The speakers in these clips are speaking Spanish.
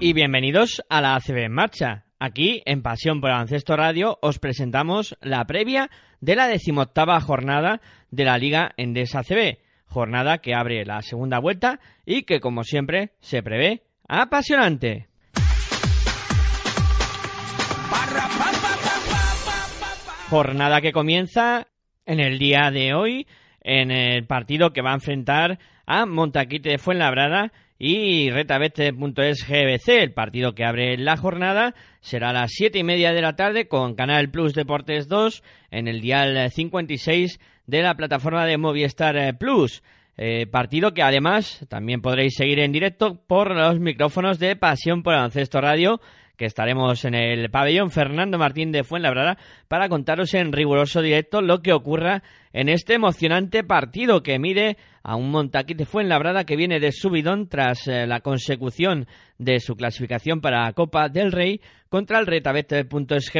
y bienvenidos a la ACB en marcha. Aquí, en Pasión por Ancesto Radio, os presentamos la previa de la decimoctava jornada de la Liga Endesa ACB. Jornada que abre la segunda vuelta y que, como siempre, se prevé apasionante. Jornada que comienza en el día de hoy en el partido que va a enfrentar a Montaquite de Fuenlabrada y retabete.es GBC. El partido que abre la jornada será a las siete y media de la tarde con Canal Plus Deportes 2 en el dial 56 de la plataforma de Movistar Plus. Eh, partido que además también podréis seguir en directo por los micrófonos de Pasión por Ancesto Radio que estaremos en el pabellón Fernando Martín de Fuenlabrada para contaros en riguroso directo lo que ocurra en este emocionante partido que mide a un Montaquite Fuenlabrada que viene de subidón tras eh, la consecución de su clasificación para Copa del Rey contra el Retabete.es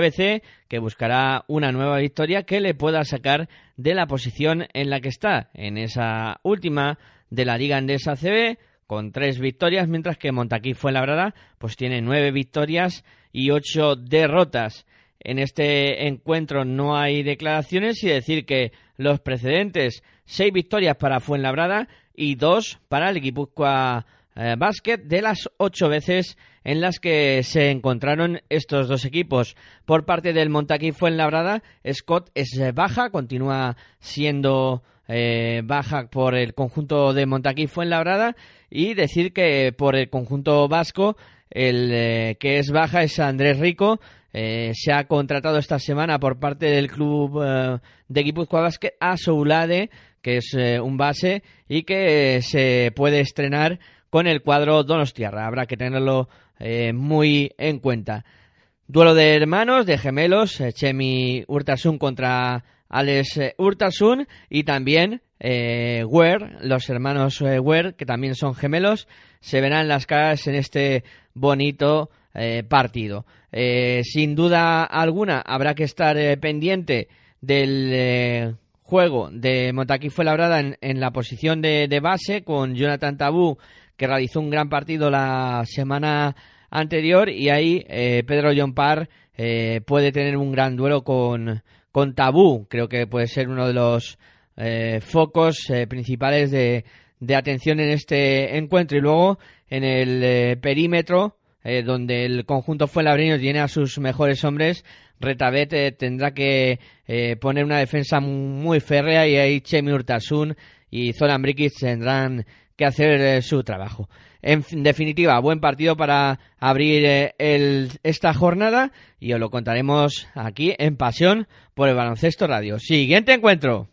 que buscará una nueva victoria que le pueda sacar de la posición en la que está en esa última de la Liga Andesa CB con tres victorias, mientras que Montaquí fue labrada, pues tiene nueve victorias y ocho derrotas. En este encuentro no hay declaraciones y decir que los precedentes, seis victorias para Fuenlabrada y dos para el Guipúzcoa eh, Basket de las ocho veces en las que se encontraron estos dos equipos. Por parte del Montaquí Fuenlabrada, Scott es baja, continúa siendo eh, baja por el conjunto de Montaquí Fuenlabrada y decir que por el conjunto vasco el eh, que es baja es Andrés Rico eh, se ha contratado esta semana por parte del club de Guipúzcoa Basket a Soulade que es un base y que se puede estrenar con el cuadro Donostiarra habrá que tenerlo muy en cuenta duelo de hermanos de gemelos Chemi Urtasun contra Alex Urtasun y también eh, los hermanos eh, que también son gemelos, se verán las caras en este bonito eh, partido. Eh, sin duda alguna habrá que estar pendiente del juego de Montaquí fue labrada en, en la posición de, de, base con Jonathan Tabú que realizó un gran partido la semana anterior y ahí Pedro John Parr puede tener un gran duelo con con Tabú. Creo que puede ser uno de los eh, focos eh, principales de, de, atención en este encuentro. Y luego en el eh, perímetro, donde el conjunto fue labreño tiene a sus mejores hombres, Retabet tendrá que poner una defensa muy férrea y ahí Chemi Urtasun y Zoran Brikic tendrán que hacer su trabajo. En definitiva, buen partido para abrir eh, el, esta jornada y os lo contaremos aquí en Pasión por el Baloncesto Radio. Siguiente encuentro.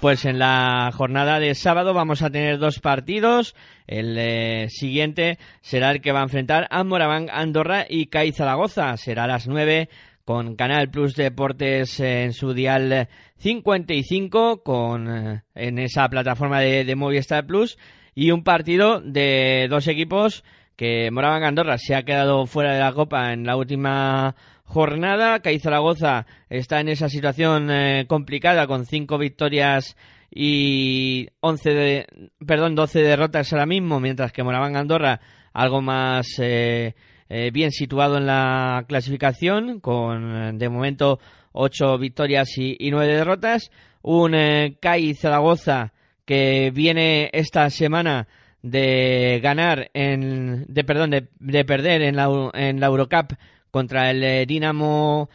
Pues en la jornada de sábado vamos a tener dos partidos. El eh, siguiente será el que va a enfrentar a Moraván Andorra y CAI Zaragoza. Será a las nueve con Canal Plus Deportes en su dial 55 con eh, en esa plataforma de, Movistar Plus y un partido de dos equipos que Moraban Andorra se ha quedado fuera de la Copa en la última jornada. CAI Zaragoza está en esa situación eh, complicada con cinco victorias y 11 de, perdón, 12 derrotas ahora mismo, mientras que Moraván Andorra algo más eh, eh, bien situado en la clasificación, con de momento ocho victorias y, nueve derrotas. Un eh, Zaragoza que viene esta semana de ganar en de perdón de, perder en la, en la Eurocup contra el eh, Dinamo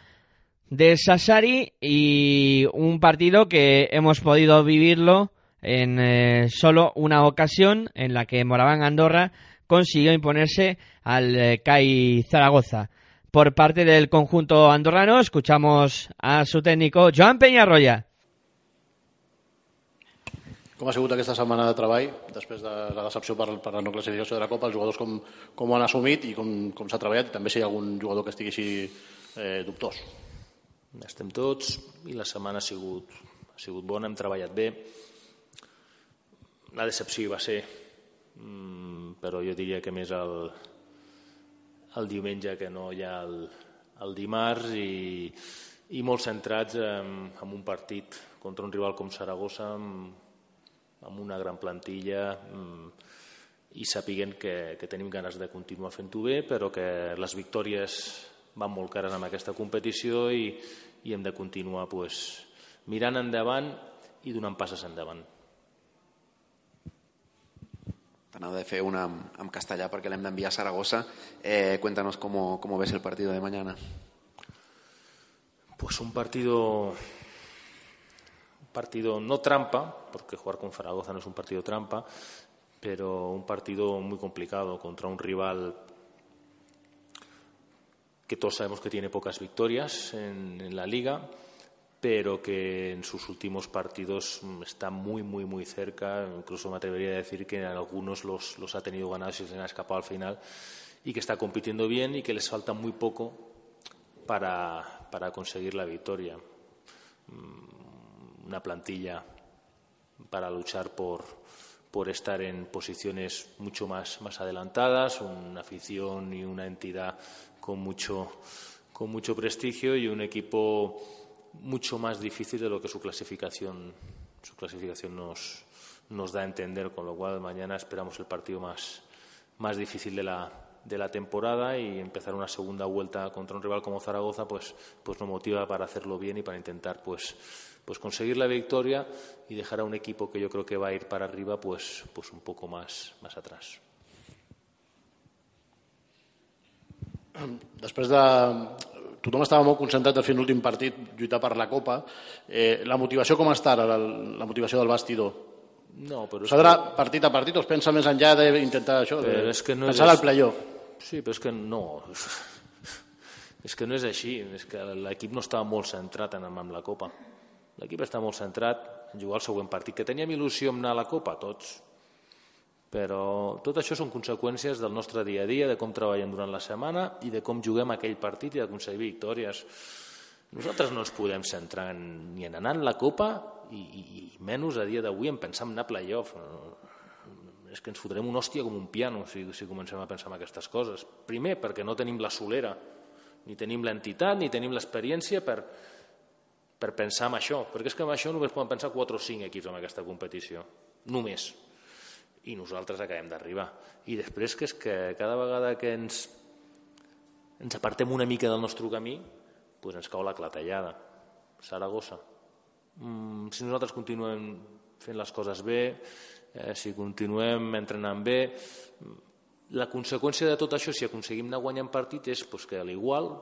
de Sassari y un partido que hemos podido vivirlo en solo una ocasión en la que Moraván Andorra consiguió imponerse al eh, CAI Zaragoza. Por parte del conjunto andorrano, escuchamos a su técnico, Joan Peñarroya. Com ha sigut aquesta setmana de treball, després de la decepció per, per la no classificació de la Copa, els jugadors com, com ho han assumit i com, com s'ha treballat, i també si hi ha algun jugador que estigui així eh, dubtós. Estem tots i la setmana ha sigut, ha sigut bona, hem treballat bé. La decepció va ser mm, però jo diria que més el, el diumenge que no hi ha el, el dimarts i, i molt centrats en, en un partit contra un rival com Saragossa amb, amb una gran plantilla mm, i sapiguent que, que tenim ganes de continuar fent-ho bé, però que les victòries van molt cares amb aquesta competició i, i hem de continuar pues, mirant endavant i donant passes endavant. T'anava de fer una en castellà perquè l'hem d'enviar a Saragossa. Eh, cuéntanos cómo, cómo ves el partido de mañana. Pues un partido partido no trampa, porque jugar con Zaragoza no es un partido trampa, pero un partido muy complicado contra un rival que todos sabemos que tiene pocas victorias en, la liga, pero que en sus últimos partidos está muy, muy, muy cerca. Incluso me atrevería a decir que en algunos los, los ha tenido ganados y se han escapado al final y que está compitiendo bien y que les falta muy poco para, para conseguir la victoria una plantilla para luchar por, por estar en posiciones mucho más, más adelantadas, una afición y una entidad con mucho, con mucho prestigio y un equipo mucho más difícil de lo que su clasificación, su clasificación nos, nos da a entender, con lo cual mañana esperamos el partido más, más difícil de la, de la temporada y empezar una segunda vuelta contra un rival como Zaragoza pues, pues nos motiva para hacerlo bien y para intentar pues pues conseguir la victoria y dejar a un equipo que yo creo que va a ir para arriba pues, pues un poco más, más atrás. Després de... Tothom estava molt concentrat de fer l'últim partit, lluitar per la Copa. Eh, la motivació com està ara, la, la motivació del bastidor? No, però S'ha d'anar que... partit a partit o es pensa més enllà d'intentar això? Però de... és que no pensar és... al playoff. Sí, però és que no. És que no és així. És que l'equip no estava molt centrat en, en la Copa. L'equip està molt centrat en jugar el següent partit. Que teníem il·lusió en anar a la Copa? Tots. Però tot això són conseqüències del nostre dia a dia, de com treballem durant la setmana i de com juguem aquell partit i d'aconseguir victòries. Nosaltres no ens podem centrar en, ni en anar en la Copa i, i, i menys a dia d'avui en pensar en anar a playoff. És que ens fotrem un hòstia com un piano si, si comencem a pensar en aquestes coses. Primer, perquè no tenim la solera, ni tenim l'entitat, ni tenim l'experiència per, per pensar en això, perquè és que amb això només poden pensar 4 o 5 equips en aquesta competició, només. I nosaltres acabem d'arribar. I després que és que cada vegada que ens, ens apartem una mica del nostre camí, doncs ens cau la clatellada. Saragossa. Mm, si nosaltres continuem fent les coses bé, eh, si continuem entrenant bé, la conseqüència de tot això, si aconseguim anar guanyant partit, és pues, que a l'igual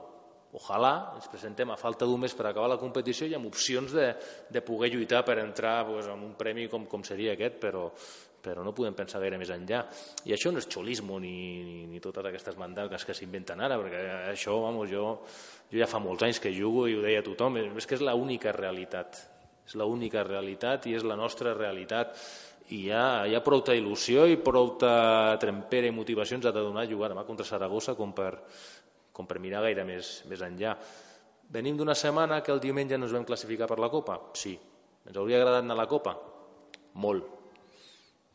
ojalà ens presentem a falta d'un mes per acabar la competició i amb opcions de, de poder lluitar per entrar pues, en un premi com, com seria aquest, però, però no podem pensar gaire més enllà. I això no és xolismo ni, ni, ni totes aquestes mandangues que s'inventen ara, perquè això, vamos, jo, jo ja fa molts anys que jugo i ho deia tothom, és que és l'única realitat. És l'única realitat i és la nostra realitat i hi ha, hi ha prou il·lusió i prou trempera i ha de donar jugar demà contra Saragossa com per, com per mirar gaire més, més enllà. Venim d'una setmana que el diumenge ens vam classificar per la Copa? Sí. Ens hauria agradat anar a la Copa? Molt.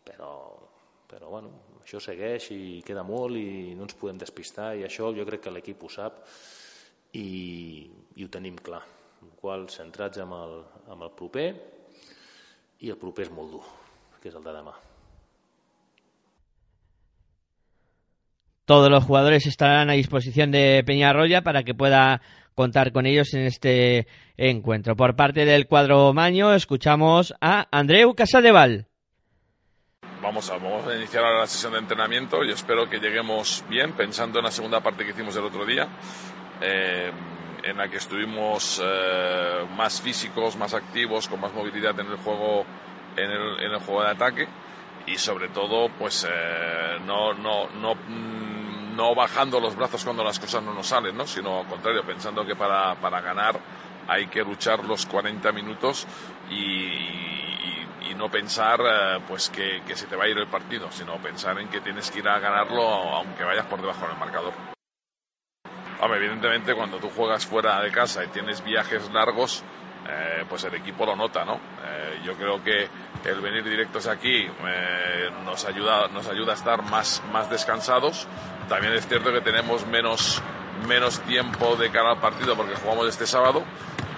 Però, però bueno, això segueix i queda molt i no ens podem despistar i això jo crec que l'equip ho sap i, i ho tenim clar. el qual centrats amb el, amb el proper i el proper és molt dur, que és el de demà. Todos los jugadores estarán a disposición de Peñarroya para que pueda contar con ellos en este encuentro. Por parte del cuadro Maño, escuchamos a Andreu Casadeval. Vamos a, vamos a iniciar ahora la sesión de entrenamiento y espero que lleguemos bien, pensando en la segunda parte que hicimos el otro día, eh, en la que estuvimos eh, más físicos, más activos, con más movilidad en el juego, en el, en el juego de ataque y sobre todo, pues eh, no, no, no no bajando los brazos cuando las cosas no nos salen, ¿no? sino al contrario, pensando que para, para ganar hay que luchar los 40 minutos y, y, y no pensar eh, pues que, que, se te va a ir el partido, sino pensar en que tienes que ir a ganarlo aunque vayas por debajo del marcador. Hombre, evidentemente cuando tú juegas fuera de casa y tienes viajes largos, eh, pues el equipo lo nota, ¿no? Eh, yo creo que el venir directos aquí eh, nos, ayuda, nos ayuda a estar más, más descansados. También es cierto que tenemos menos, menos tiempo de cara al partido porque jugamos este sábado,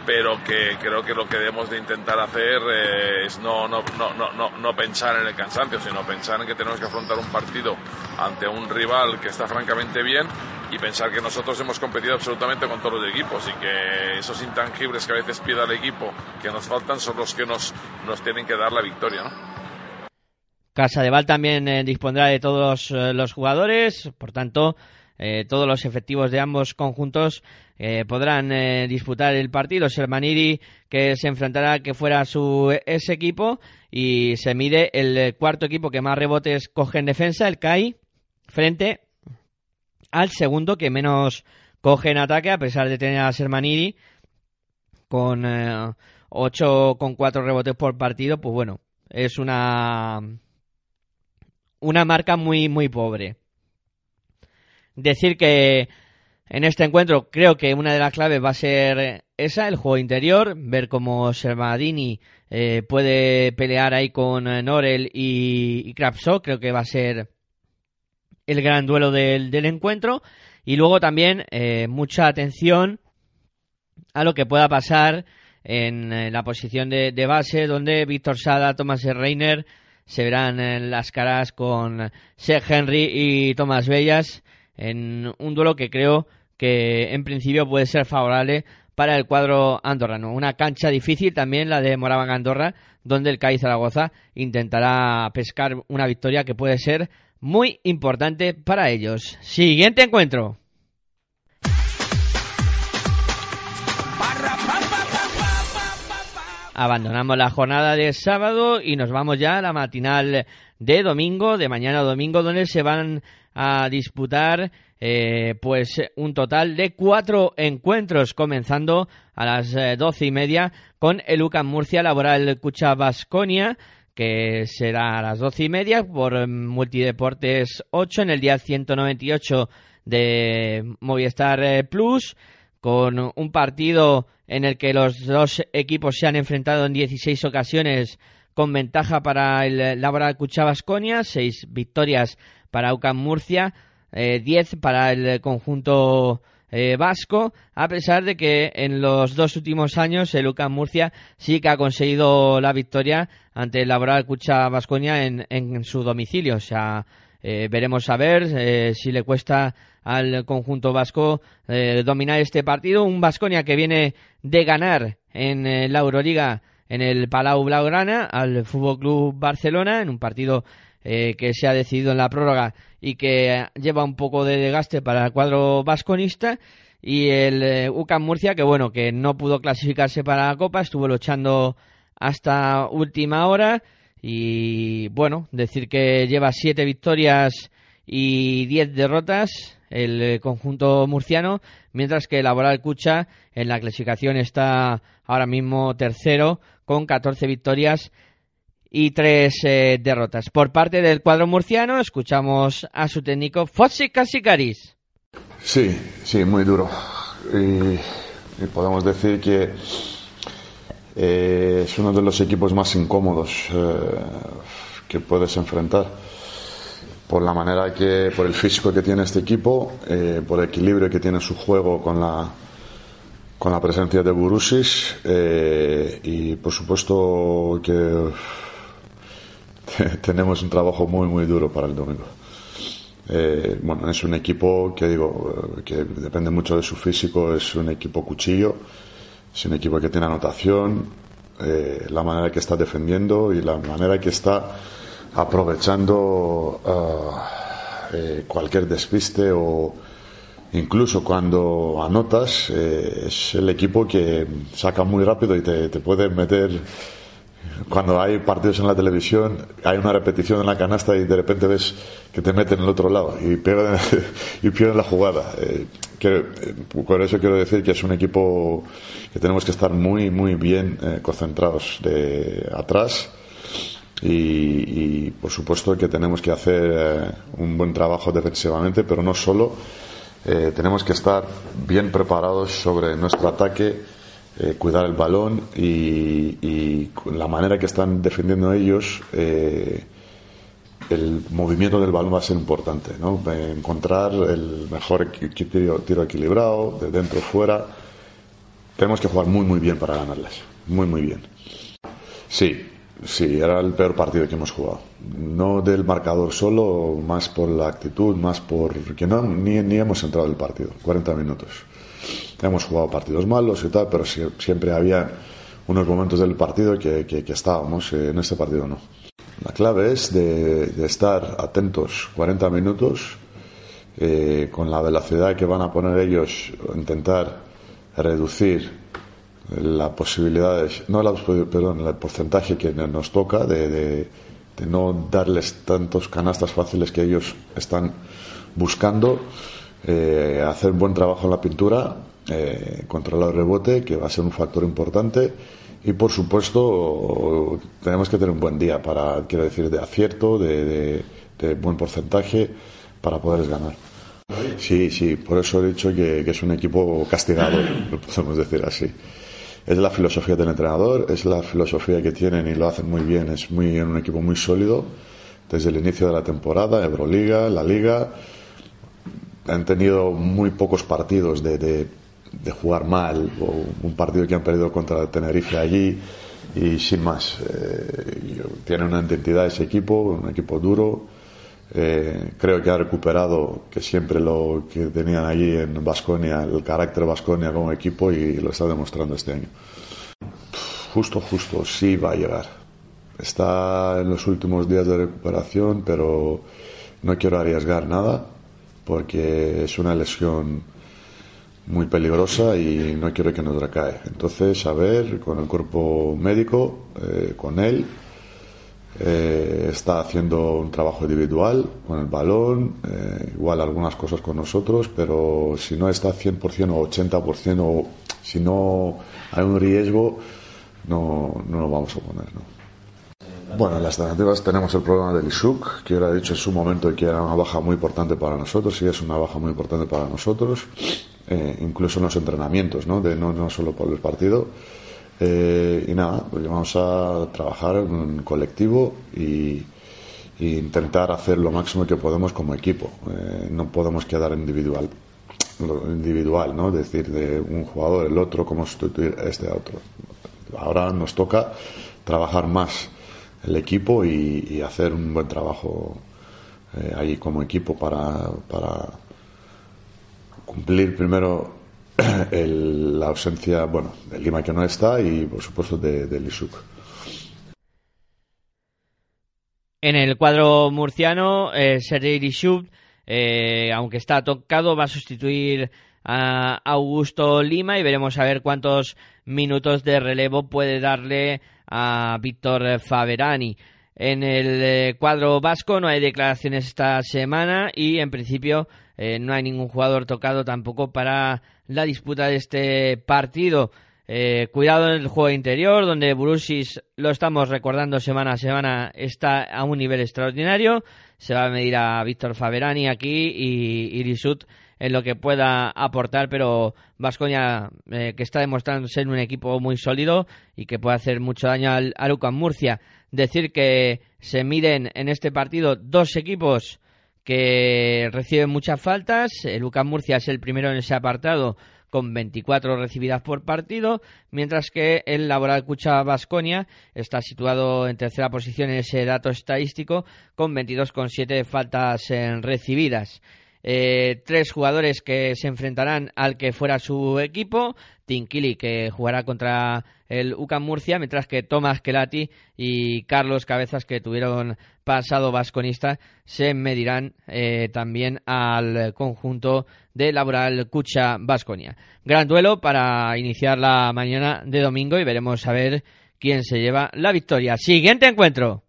pero que creo que lo que debemos de intentar hacer eh, es no, no, no, no, pensar en el cansancio, sino pensar en que tenemos que afrontar un partido ante un rival que está francamente bien y pensar que nosotros hemos competido absolutamente con todos los equipos y que esos intangibles que a veces pide el equipo que nos faltan son los que nos, nos tienen que dar la victoria. Casa de Val también eh, dispondrá de todos eh, los jugadores, por tanto, eh, todos los efectivos de ambos conjuntos podrán disputar el partido. Sermaniri que se enfrentará que fuera su ese equipo y se mide el cuarto equipo que más rebotes coge en defensa, el CAI, frente al segundo que menos coge en ataque, a pesar de tener a Sermaniri con 8 con 4 rebotes por partido, pues bueno, es una una marca muy muy pobre. Decir que en este encuentro creo que una de las claves va a ser esa, el juego interior, ver cómo Sermadini eh, puede pelear ahí con Norel y, y creo que va a ser el gran duelo del, encuentro. Y luego también eh, mucha atención a lo que pueda pasar en, la posición de, base, donde Víctor Sada, Thomas Reiner se verán en las caras con Seth Henry y Thomas Bellas en un duelo que creo que en principio puede ser favorable para el cuadro andorrano. Una cancha difícil también la de Moraván Andorra, donde el CAI Zaragoza intentará pescar una victoria que puede ser muy importante para ellos. Siguiente encuentro. Abandonamos la jornada de sábado y nos vamos ya a la matinal de domingo, de mañana a domingo, donde se van a disputar eh, pues un total de cuatro encuentros, comenzando a las eh, doce y media con el UCAM Murcia Laboral Cucha Basconia que será a las doce y media por Multideportes 8 en el día 198 de Movistar eh, Plus, con un partido en el que los dos equipos se han enfrentado en 16 ocasiones con ventaja para el Laboral Cuchabasconia, seis victorias para UCAM Murcia, 10 eh, para el conjunto eh, vasco, a pesar de que en los dos últimos años el UCAM Murcia sí que ha conseguido la victoria ante el Laboral Cucha Vasconia en, en, su domicilio. O sea, eh, veremos a ver eh, si le cuesta al conjunto vasco dominar este partido. Un Vasconia que viene de ganar en la Euroliga en el Palau Blaugrana al Fútbol Club Barcelona en un partido eh, que se ha decidido en la prórroga y que lleva un poco de desgaste para el cuadro vasconista y el eh, UCAM Murcia que bueno que no pudo clasificarse para la Copa estuvo luchando hasta última hora y bueno decir que lleva siete victorias y diez derrotas el eh, conjunto murciano mientras que Laboral Cucha en la clasificación está ahora mismo tercero con 14 victorias y tres eh, derrotas. Por parte del cuadro murciano, escuchamos a su técnico Fossi Casicaris. Sí, sí, muy duro. Y, podemos decir que eh, es uno de los equipos más incómodos eh, que puedes enfrentar. Por la manera que, por el físico que tiene este equipo, por el equilibrio que tiene su juego con la, con la presencia de Burusis y por supuesto que tenemos un trabajo muy, muy duro para el domingo. Eh, bueno, es un equipo que digo, eh, que depende mucho de su físico, es un equipo cuchillo, es un equipo que tiene anotación, eh, la manera que está defendiendo y la manera que está aprovechando cualquier despiste o incluso cuando anotas, es el equipo que saca muy rápido y te, te puede meter cuando hay partidos en la televisión, hay una repetición en la canasta y de repente ves que te meten en el otro lado y pierden, y pierden la jugada. Eh, que, eh, por eso quiero decir que es un equipo que tenemos que estar muy, muy bien eh, concentrados de atrás y, por supuesto que tenemos que hacer un buen trabajo defensivamente, pero no solo. tenemos que estar bien preparados sobre nuestro ataque eh, cuidar el balón y, la manera que están defendiendo ellos, eh, el movimiento del balón va a ser importante. ¿no? Encontrar el mejor tiro, equilibrado, de dentro fuera, tenemos que jugar muy, muy bien para ganarlas. Muy, muy bien. Sí, sí, era el peor partido que hemos jugado. No del marcador solo, más por la actitud, más por que no, ni, ni hemos entrado el partido, 40 minutos. Hemos jugado partidos malos y tal, pero siempre había unos momentos del partido que, que, estábamos, en este partido no. La clave es de, estar atentos 40 minutos eh, con la velocidad que van a poner ellos, intentar reducir las posibilidades, no la, perdón, el porcentaje que nos toca de, de, no darles tantos canastas fáciles que ellos están buscando, eh, hacer buen trabajo en la pintura, eh, controlar el rebote, que va a ser un factor importante, y por supuesto tenemos que tener un buen día para, quiero decir, de acierto, de, de buen porcentaje para poderles ganar. Sí, sí, por eso he dicho que, es un equipo castigado, lo podemos decir así. Es la filosofía del entrenador, es la filosofía que tienen y lo hacen muy bien, es muy, un equipo muy sólido desde el inicio de la temporada, Euroliga, la Liga. Han tenido muy pocos partidos de, de, jugar mal, o un partido que han perdido contra Tenerife allí y sin más. Eh, tiene una identidad ese equipo, un equipo duro eh, creo que ha recuperado que siempre lo que tenían allí en Basconia, el carácter Basconia como equipo y lo está demostrando este año. Justo, justo, sí va a llegar. Está en los últimos días de recuperación, pero no quiero arriesgar nada porque es una lesión muy peligrosa y no quiero que nos recae. Entonces, a ver, con el cuerpo médico, eh, con él, eh, está haciendo un trabajo individual con el balón, eh, igual algunas cosas con nosotros, pero si no está 100% o 80% o si no hay un riesgo, no, no lo vamos a poner. Bueno, en las alternativas tenemos el problema del Isuk, que era dicho en su momento que era una baja muy importante para nosotros, y es una baja muy importante para nosotros, eh, incluso en los entrenamientos, ¿no? De, no, no solo por el partido. Eh, y nada, pues vamos a trabajar en colectivo y, intentar hacer lo máximo que podemos como equipo. Eh, no podemos quedar individual, individual, ¿no? Es decir, de un jugador, el otro, cómo sustituir este a otro. Ahora nos toca trabajar más el equipo y, hacer un buen trabajo eh, ahí como equipo para, para cumplir primero la ausencia, bueno, de Lima que no está y por supuesto de, Lisuk. En el cuadro murciano, eh, Sergei eh, aunque está tocado, va a sustituir a Augusto Lima y veremos a ver cuántos minutos de relevo puede darle a Víctor Faverani. En el eh, cuadro vasco no hay declaraciones esta semana y en principio eh, no hay ningún jugador tocado tampoco para la disputa de este partido. Eh, cuidado en el juego interior, donde Brusis, lo estamos recordando semana a semana, está a un nivel extraordinario. Se va a medir a Víctor Faberani aquí y Irisut en lo que pueda aportar, pero Vascoña, eh, que está demostrando ser un equipo muy sólido y que puede hacer mucho daño al, a Murcia. Decir que se miden en este partido dos equipos que reciben muchas faltas. El Lucas Murcia es el primero en ese apartado con 24 recibidas por partido, mientras que el Laboral Cucha Vasconia está situado en tercera posición en ese dato estadístico con 22,7 faltas recibidas. Eh, tres jugadores que se enfrentarán al que fuera su equipo. Tinkili, que jugará contra el UCAM Murcia, mientras que Tomás Kelati y Carlos Cabezas, que tuvieron pasado vasconista, se medirán eh, también al conjunto de Laboral Cucha Vasconia. Gran duelo para iniciar la mañana de domingo y veremos a ver quién se lleva la victoria. Siguiente encuentro.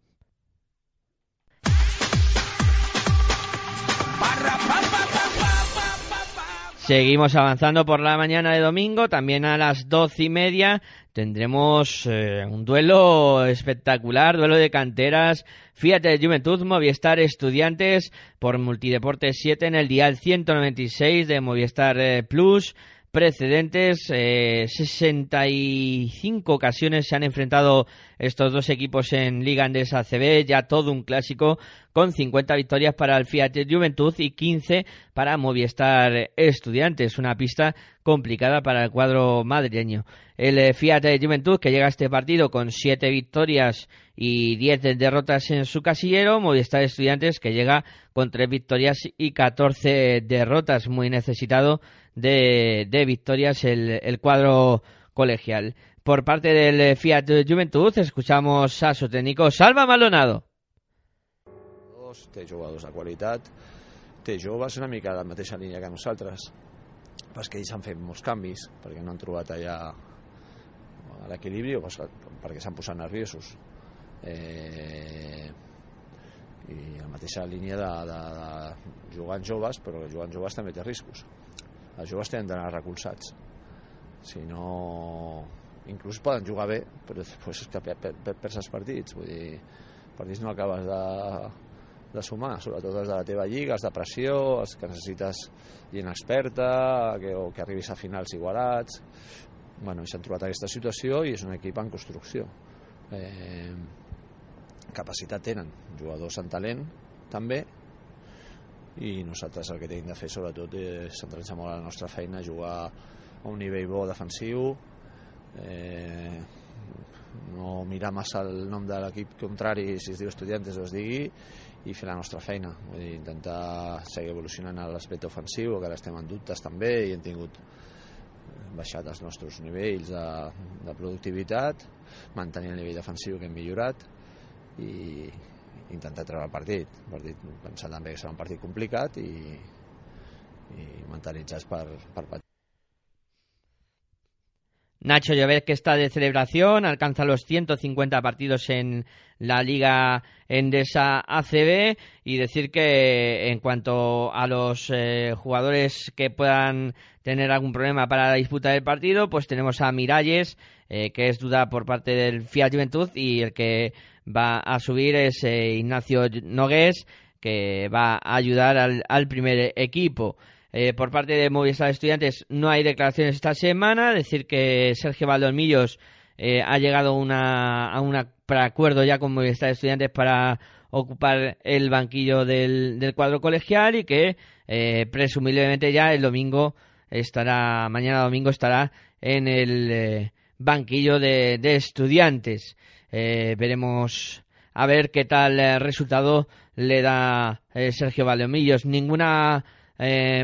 Seguimos avanzando por la mañana de domingo, también a las doce y media tendremos eh, un duelo espectacular, duelo de canteras, Fíjate Juventud, Movistar Estudiantes por Multideportes 7 en el dial 196 de Movistar eh, Plus, precedentes. Eh, 65 ocasiones se han enfrentado estos dos equipos en Liga Andesa CB, ya todo un clásico con 50 victorias para el Fiat Juventud y 15 para Movistar Estudiantes. Una pista complicada para el cuadro madrileño. El eh, Fiat Juventud que llega a este partido con 7 victorias y 10 derrotas en su casillero. Movistar Estudiantes que llega con 3 victorias y 14 derrotas. Muy necesitado de, victorias el, cuadro colegial. Por parte del Fiat Juventud escuchamos a su técnico Salva Malonado. Té jugadors de qualitat, té joves una mica de la mateixa línia que nosaltres, pas que ells han fet molts canvis, perquè no han trobat allà l'equilibri o perquè s'han posat nerviosos. Eh, i la mateixa línia de, de, de jugant joves, però jugant joves també té riscos els joves tenen d'anar recolzats si no inclús poden jugar bé però després és que per, per, per, per els partits vull dir, partits no acabes de, de sumar, sobretot els de la teva lliga, els de pressió, els que necessites gent experta, que, o que arribis a finals igualats. Bueno, s'han trobat aquesta situació i és un equip en construcció. Eh, capacitat tenen, jugadors en talent també, i nosaltres el que tenim de fer sobretot és centrar-nos molt a la nostra feina, jugar a un nivell bo defensiu eh, no mirar massa el nom de l'equip contrari si es diu estudiantes o es digui i fer la nostra feina. Vull dir, intentar seguir evolucionant a l'aspecte ofensiu que ara estem en dubtes també i hem tingut baixat els nostres nivells de, de productivitat mantenir el nivell defensiu que hem millorat i, intentar treure el partit. El partit que serà un partit complicat i, i mentalitzats per, per. Nacho Llobet que está de celebración, alcanza los 150 partidos en la Liga Endesa ACB y decir que en cuanto a los eh, jugadores que puedan tener algún problema para la disputa del partido, pues tenemos a Miralles, eh, que es duda por parte del Fiat Juventud y el que va a subir es eh, Ignacio Nogués, que va a ayudar al, primer equipo. Eh, por parte de Movistar Estudiantes no hay declaraciones esta semana, decir que Sergio Valdormillos eh, ha llegado a un acuerdo ya con Movistar Estudiantes para ocupar el banquillo del, cuadro colegial y que presumiblemente ya el domingo estará, mañana domingo estará en el banquillo de estudiantes. Eh, veremos a ver qué tal eh, resultado le da eh, Sergio Valdeomillos. Ninguna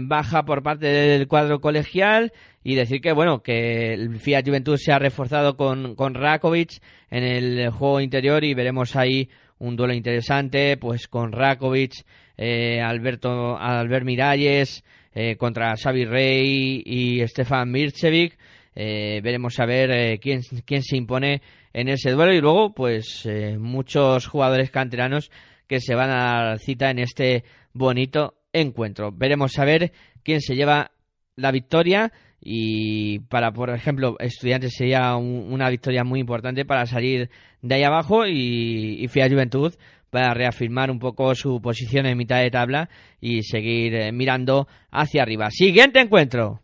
baja por parte del cuadro colegial y decir que bueno que el Fiat Juventud se ha reforzado con, con Rakovic en el juego interior y veremos ahí un duelo interesante pues con Rakovic, Alberto Albert Miralles contra Xavi Rey y Stefan Mircevic. veremos a ver quién, quién se impone en ese duelo y luego pues eh, muchos jugadores canteranos que se van a la cita en este bonito encuentro. Veremos a ver quién se lleva la victoria y para por ejemplo estudiantes sería una victoria muy importante para salir de ahí abajo y, y Fiat Juventud para reafirmar un poco su posición en mitad de tabla y seguir eh, mirando hacia arriba. Siguiente encuentro.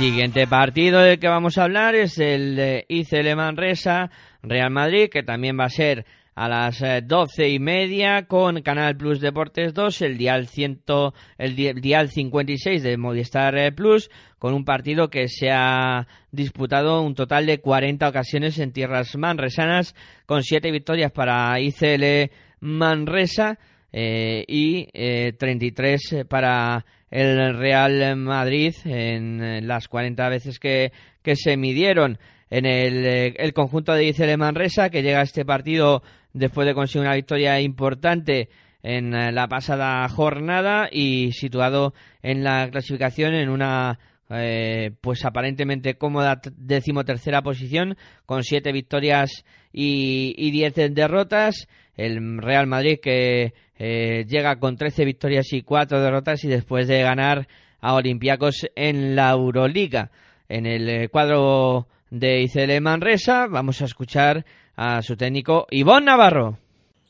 Siguiente partido del que vamos a hablar es el de ICL Manresa Real Madrid, que también va a ser a las eh, doce y media con Canal Plus Deportes 2, el dial, ciento, el dial 56 de Movistar eh, Plus, con un partido que se ha disputado un total de 40 ocasiones en tierras manresanas, con siete victorias para ICL Manresa eh, y eh, 33 para el Real Madrid en las 40 veces que, que se midieron. En el, eh, el conjunto de Icele Manresa, que llega a este partido después de conseguir una victoria importante en eh, la pasada jornada y situado en la clasificación en una eh, pues aparentemente cómoda decimotercera posición con siete victorias y, y diez derrotas el Real Madrid que eh, llega con 13 victorias y 4 derrotas y después de ganar a Olympiacos en la Euroliga. En el eh, cuadro de ICL Manresa vamos a escuchar a su técnico Ivón Navarro.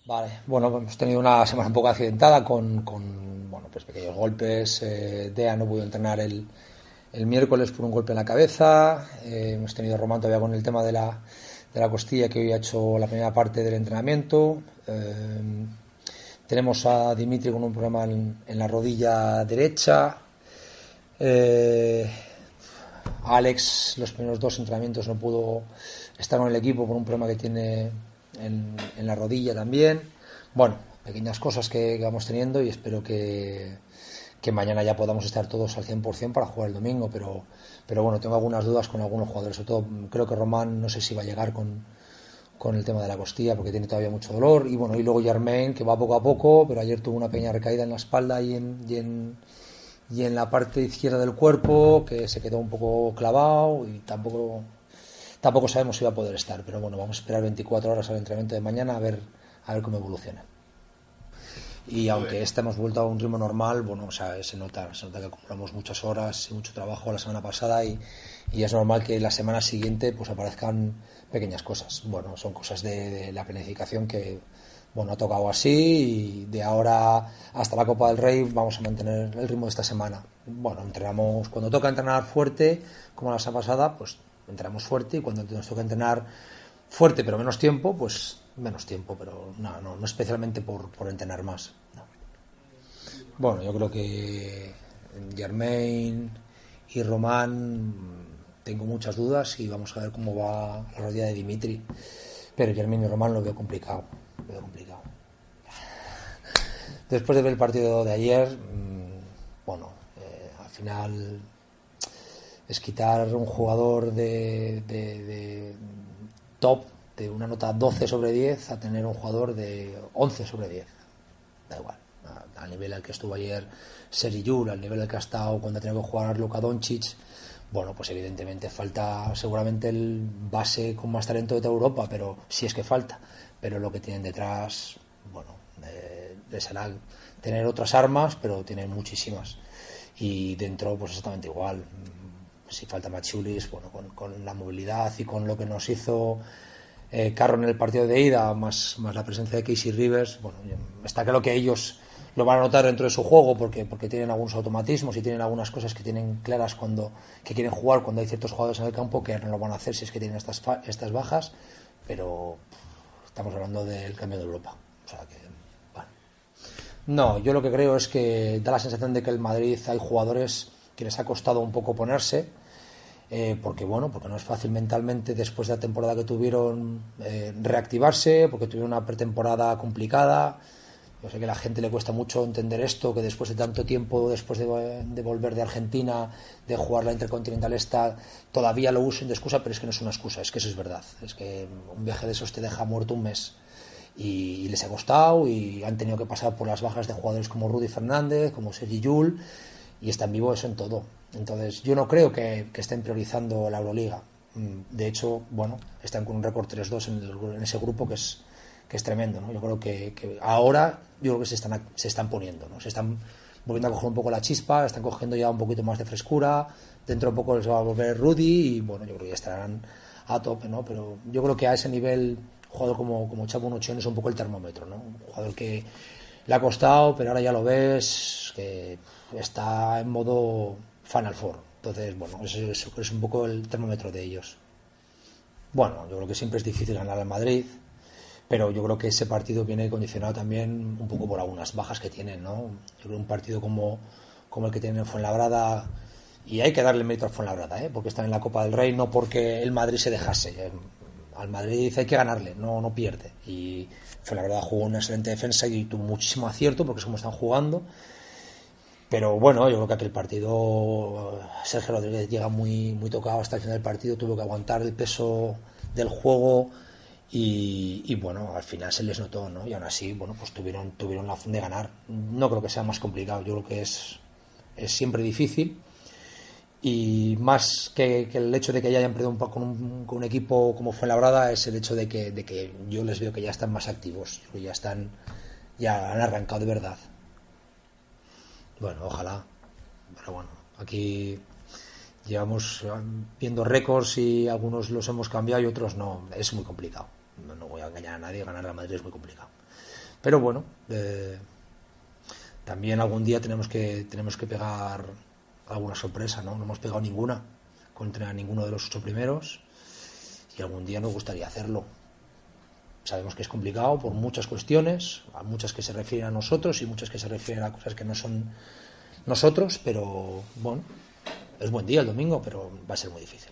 Vale, bueno, hemos tenido una semana un poco accidentada con, con bueno, pues pequeños golpes. Eh, Dea no pudo entrenar el, el, miércoles por un golpe en la cabeza. hemos tenido Román todavía con el tema de la, de la costilla que hoy ha hecho la primera parte del entrenamiento. Eh, tenemos a Dimitri con un problema en, la rodilla derecha. Eh, Alex, los primeros dos entrenamientos no pudo estar en el equipo por un problema que tiene en, la rodilla también. Bueno, pequeñas cosas que, vamos teniendo y espero que, que, mañana ya podamos estar todos al 100% para jugar el domingo, pero, pero bueno, tengo algunas dudas con algunos jugadores, sobre todo creo que Román no sé si va a llegar con, con el tema de la costilla porque tiene todavía mucho dolor. Y bueno y luego Germain que va poco a poco pero ayer tuvo una pequeña recaída en la espalda y en, y en, y en la parte izquierda del cuerpo que se quedó un poco clavado y tampoco tampoco sabemos si va a poder estar. Pero bueno vamos a esperar 24 horas al entrenamiento de mañana a ver a ver cómo evoluciona y aunque este hemos vuelto a un ritmo normal bueno o sea se nota se nota que acumulamos muchas horas y mucho trabajo la semana pasada y, y es normal que la semana siguiente pues aparezcan pequeñas cosas. Bueno, son cosas de, la planificación que, bueno, ha tocado así y de ahora hasta la Copa del Rey vamos a mantener el ritmo de esta semana. Bueno, entrenamos, cuando toca entrenar fuerte, como la semana pasada, pues entrenamos fuerte y cuando nos toca entrenar fuerte pero menos tiempo, pues menos tiempo, pero no, no, no especialmente por, por entrenar más. Bueno, yo creo que Germain y Román tengo muchas dudas y vamos a ver cómo va la rodilla de Dimitri. Pero Germán y Román lo veo complicado. Lo veo complicado. Después de ver el partido de ayer, mm, bueno, eh, al final es quitar un jugador de, de, top de una nota 12 sobre 10 a tener un jugador de 11 sobre 10. Da igual. Al nivel al que estuvo ayer Seriyur, al nivel al que ha estado cuando ha tenido que jugar Luka Doncic bueno, pues evidentemente falta seguramente el base con más talento de toda Europa, pero si es que falta. Pero lo que tienen detrás, bueno, eh, será tener otras armas, pero tienen muchísimas. Y dentro, pues exactamente igual. Si falta Machulis, bueno, con, la movilidad y con lo que nos hizo eh, Carro en el partido de ida, más, más la presencia de Casey Rivers, bueno, está claro que ellos lo van a notar dentro de su juego porque, porque tienen algunos automatismos y tienen algunas cosas que tienen claras cuando que quieren jugar cuando hay ciertos jugadores en el campo que no lo van a hacer si es que tienen estas, estas bajas, pero estamos hablando del cambio de Europa. O sea que, No, yo lo que creo es que da la sensación de que el Madrid hay jugadores que les ha costado un poco ponerse, eh, porque bueno, porque no es fácil mentalmente después de la temporada que tuvieron eh, reactivarse, porque tuvieron una pretemporada complicada yo sé que a la gente le cuesta mucho entender esto, que después de tanto tiempo, después de, volver de Argentina, de jugar la Intercontinental esta, todavía lo usen de excusa, pero es que no es una excusa, es que eso es verdad. Es que un viaje de esos te deja muerto un mes. Y, les ha costado y han tenido que pasar por las bajas de jugadores como Rudy Fernández, como Sergi Yul, y están vivos eso en todo. Entonces, yo no creo que, estén priorizando la Euroliga. Mm, de hecho, bueno, están con un récord 3-2 en, en ese grupo que es que es tremendo. ¿no? Yo creo que, ahora yo creo que se están, se están poniendo, ¿no? se están volviendo a coger un poco la chispa, están cogiendo ya un poquito más de frescura, dentro un poco les va a volver Rudy y bueno, yo creo que ya estarán a tope, ¿no? pero yo creo que a ese nivel un jugador como, como Chapo Nochión es un poco el termómetro, ¿no? un jugador que le ha costado, pero ahora ya lo ves, que está en modo Final Four. Entonces, bueno, eso es, es un poco el termómetro de ellos. Bueno, yo creo que siempre es difícil ganar al Madrid, pero yo creo que ese partido viene condicionado también un poco por algunas bajas que tienen, ¿no? Yo creo un partido como, como el que tienen en Fuenlabrada, y hay que darle mérito al Fuenlabrada, ¿eh? porque están en la Copa del Rey, no porque el Madrid se dejase. Eh, al Madrid hay que ganarle, no, no pierde. Y Fuenlabrada jugó una excelente defensa y tuvo muchísimo acierto, porque es como están jugando. Pero bueno, yo creo que aquel partido Sergio Rodríguez llega muy, muy tocado hasta el final del partido, tuvo que aguantar el peso del juego y, bueno, al final se les notó, ¿no? Y aún así, bueno, pues tuvieron, tuvieron la opción de ganar. No creo que sea más complicado, yo creo que es, es siempre difícil. Y más que, el hecho de que ya hayan perdido un poco con un, con un equipo como fue Labrada, es el hecho de que, de que yo les veo que ya están más activos, que ya están, ya han arrancado de verdad. Bueno, ojalá. Pero bueno, aquí llevamos viendo récords y algunos los hemos cambiado y otros no. Es muy complicado no, voy a engañar a nadie, ganar a Madrid es muy complicado. Pero bueno, eh, también algún día tenemos que, tenemos que pegar alguna sorpresa, ¿no? No hemos pegado ninguna contra ninguno de los ocho primeros. y algún día nos gustaría hacerlo. Sabemos que es complicado por muchas cuestiones, a muchas que se refieren a nosotros y muchas que se refieren a cosas que no son nosotros, pero bueno, es buen día el domingo, pero va a ser muy difícil.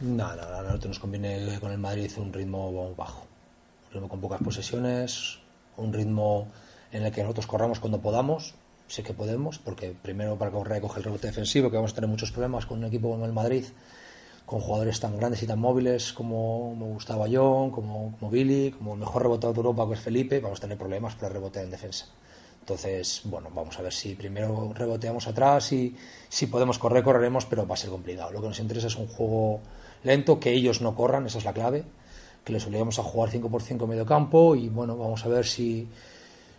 No, no, a nosotros nos conviene con el Madrid un ritmo bajo, un ritmo con pocas posesiones, un ritmo en el que nosotros corramos cuando podamos, sé que podemos, porque primero para correr coge el rebote defensivo, que vamos a tener muchos problemas con un equipo como el Madrid, con jugadores tan grandes y tan móviles como, Gustavo Ayón, como, como Billy, como el mejor rebotador de Europa que es Felipe, vamos a tener problemas para rebotear en defensa. Entonces, bueno, vamos a ver si primero reboteamos atrás y si podemos correr, correremos, pero va a ser complicado. Lo que nos interesa es un juego lento, que ellos no corran, esa es la clave, que les obligamos a jugar 5 por 5 en medio campo y bueno, vamos a ver si,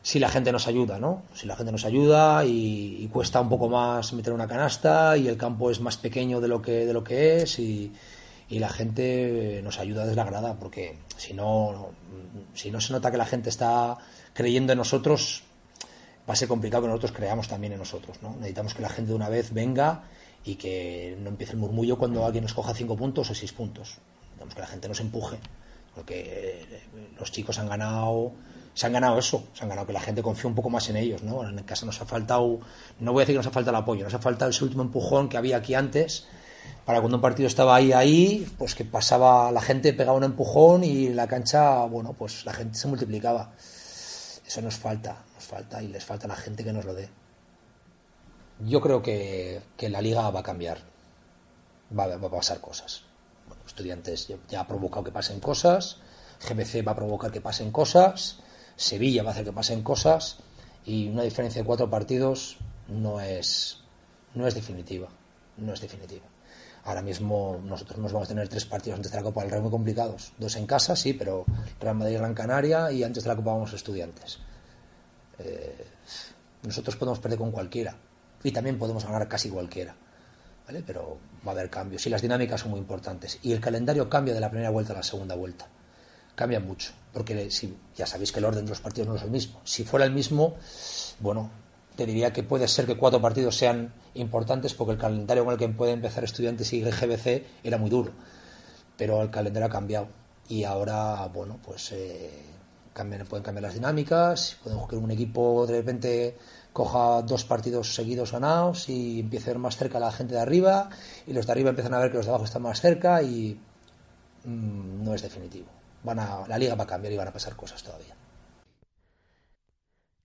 si la gente nos ayuda, ¿no? Si la gente nos ayuda y, cuesta un poco más meter una canasta y el campo es más pequeño de lo que, de lo que es y, la gente nos ayuda desde la grada, porque si no, si no se nota que la gente está creyendo en nosotros, va a ser complicado que nosotros creamos también en nosotros, ¿no? Necesitamos que la gente de una vez venga y que no empiece el murmullo cuando alguien nos coja cinco puntos o seis puntos. Necesitamos que la gente nos empuje, porque los chicos han ganado se han ganado eso, se han ganado que la gente confíe un poco más en ellos, ¿no? En casa nos ha faltado, no voy a decir que nos ha faltado el apoyo, nos ha faltado ese último empujón que había aquí antes, para cuando un partido estaba ahí, ahí, pues que pasaba, la gente pegaba un empujón y la cancha, bueno, pues la gente se multiplicaba. Eso nos falta, nos falta y les falta la gente que nos lo dé. Yo creo que, que la liga va a cambiar, va, va a pasar cosas. Estudiantes ya ha provocado que pasen cosas, GBC va a provocar que pasen cosas, Sevilla va a hacer que pasen cosas y una diferencia de cuatro partidos no es, no es definitiva. No es definitiva. Ahora mismo nosotros nos vamos a tener tres partidos antes de la Copa del Rey muy complicados. Dos en casa, sí, pero Real Madrid Gran Canaria y antes de la Copa vamos a estudiantes. Eh, nosotros podemos perder con cualquiera y también podemos ganar casi cualquiera. ¿vale? Pero va a haber cambios y las dinámicas son muy importantes. Y el calendario cambia de la primera vuelta a la segunda vuelta cambia mucho, porque si, ya sabéis que el orden de los partidos no es el mismo. Si fuera el mismo, bueno, te diría que puede ser que cuatro partidos sean importantes porque el calendario con el que puede empezar estudiantes y GBC era muy duro, pero el calendario ha cambiado y ahora, bueno, pues eh, cambian, pueden cambiar las dinámicas, podemos que un equipo de repente coja dos partidos seguidos ganados y empiece a ver más cerca a la gente de arriba y los de arriba empiezan a ver que los de abajo están más cerca y mm, no es definitivo van a, la liga va a cambiar y van a pasar cosas todavía.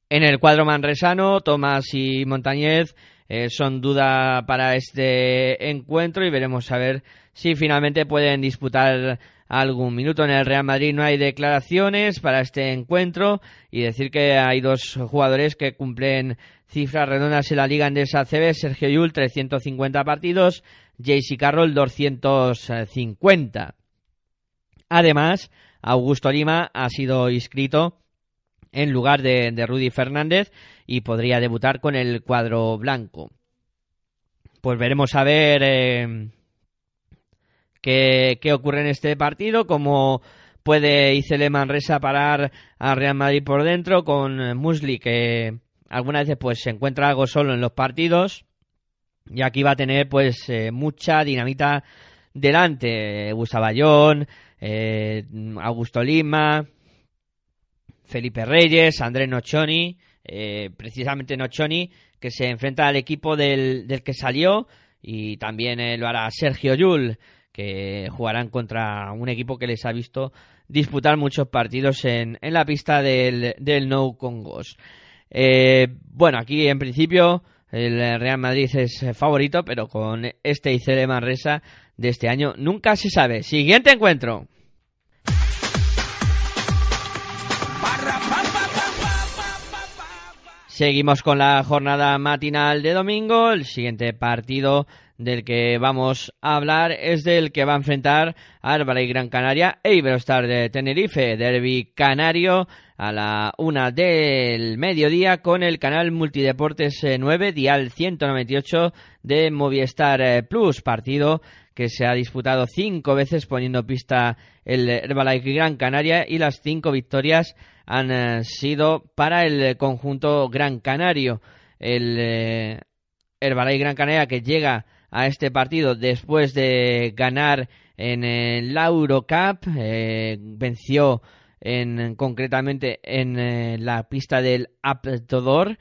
En el cuadro manresano, Tomás y Montañez eh, son duda para este encuentro y veremos a ver si finalmente pueden disputar algún minuto. En el Real Madrid no hay declaraciones para este encuentro y decir que hay dos jugadores que cumplen cifras redondas en la Liga Andesa CB, Sergio Yul 350 partidos, JC Carroll 250. Además, Augusto Lima ha sido inscrito en lugar de, Rudy Fernández y podría debutar con el cuadro blanco. Pues veremos a ver eh, qué, ocurre en este partido, cómo puede Icele Manresa parar a Real Madrid por dentro con Musli que algunas veces pues se encuentra algo solo en los partidos y aquí va a tener pues eh, mucha dinamita delante Gustavo Ayón, eh, Augusto Lima, Felipe Reyes, Andrés Nochoni, eh, precisamente Nochoni, que se enfrenta al equipo del, del que salió, y también eh, lo hará Sergio Yul, que jugarán contra un equipo que les ha visto disputar muchos partidos en, en la pista del, del No Congos. bueno, aquí en principio el Real Madrid es favorito, pero con este IC de Manresa de este año. Nunca se sabe. Siguiente encuentro. Seguimos con la jornada matinal de domingo. El siguiente partido del que vamos a hablar es del que va a enfrentar Álvaro y Gran Canaria e Iberostar de Tenerife, derby canario a la una del mediodía con el canal Multideportes 9, eh, dial 198 de Movistar eh, Plus, partido que se ha disputado cinco veces poniendo pista el Herbalife Gran Canaria y las cinco victorias han eh, sido para el conjunto Gran Canario. El eh, Herbalife Gran Canaria que llega a este partido después de ganar en la Eurocup, venció en, concretamente en la pista del Aptodor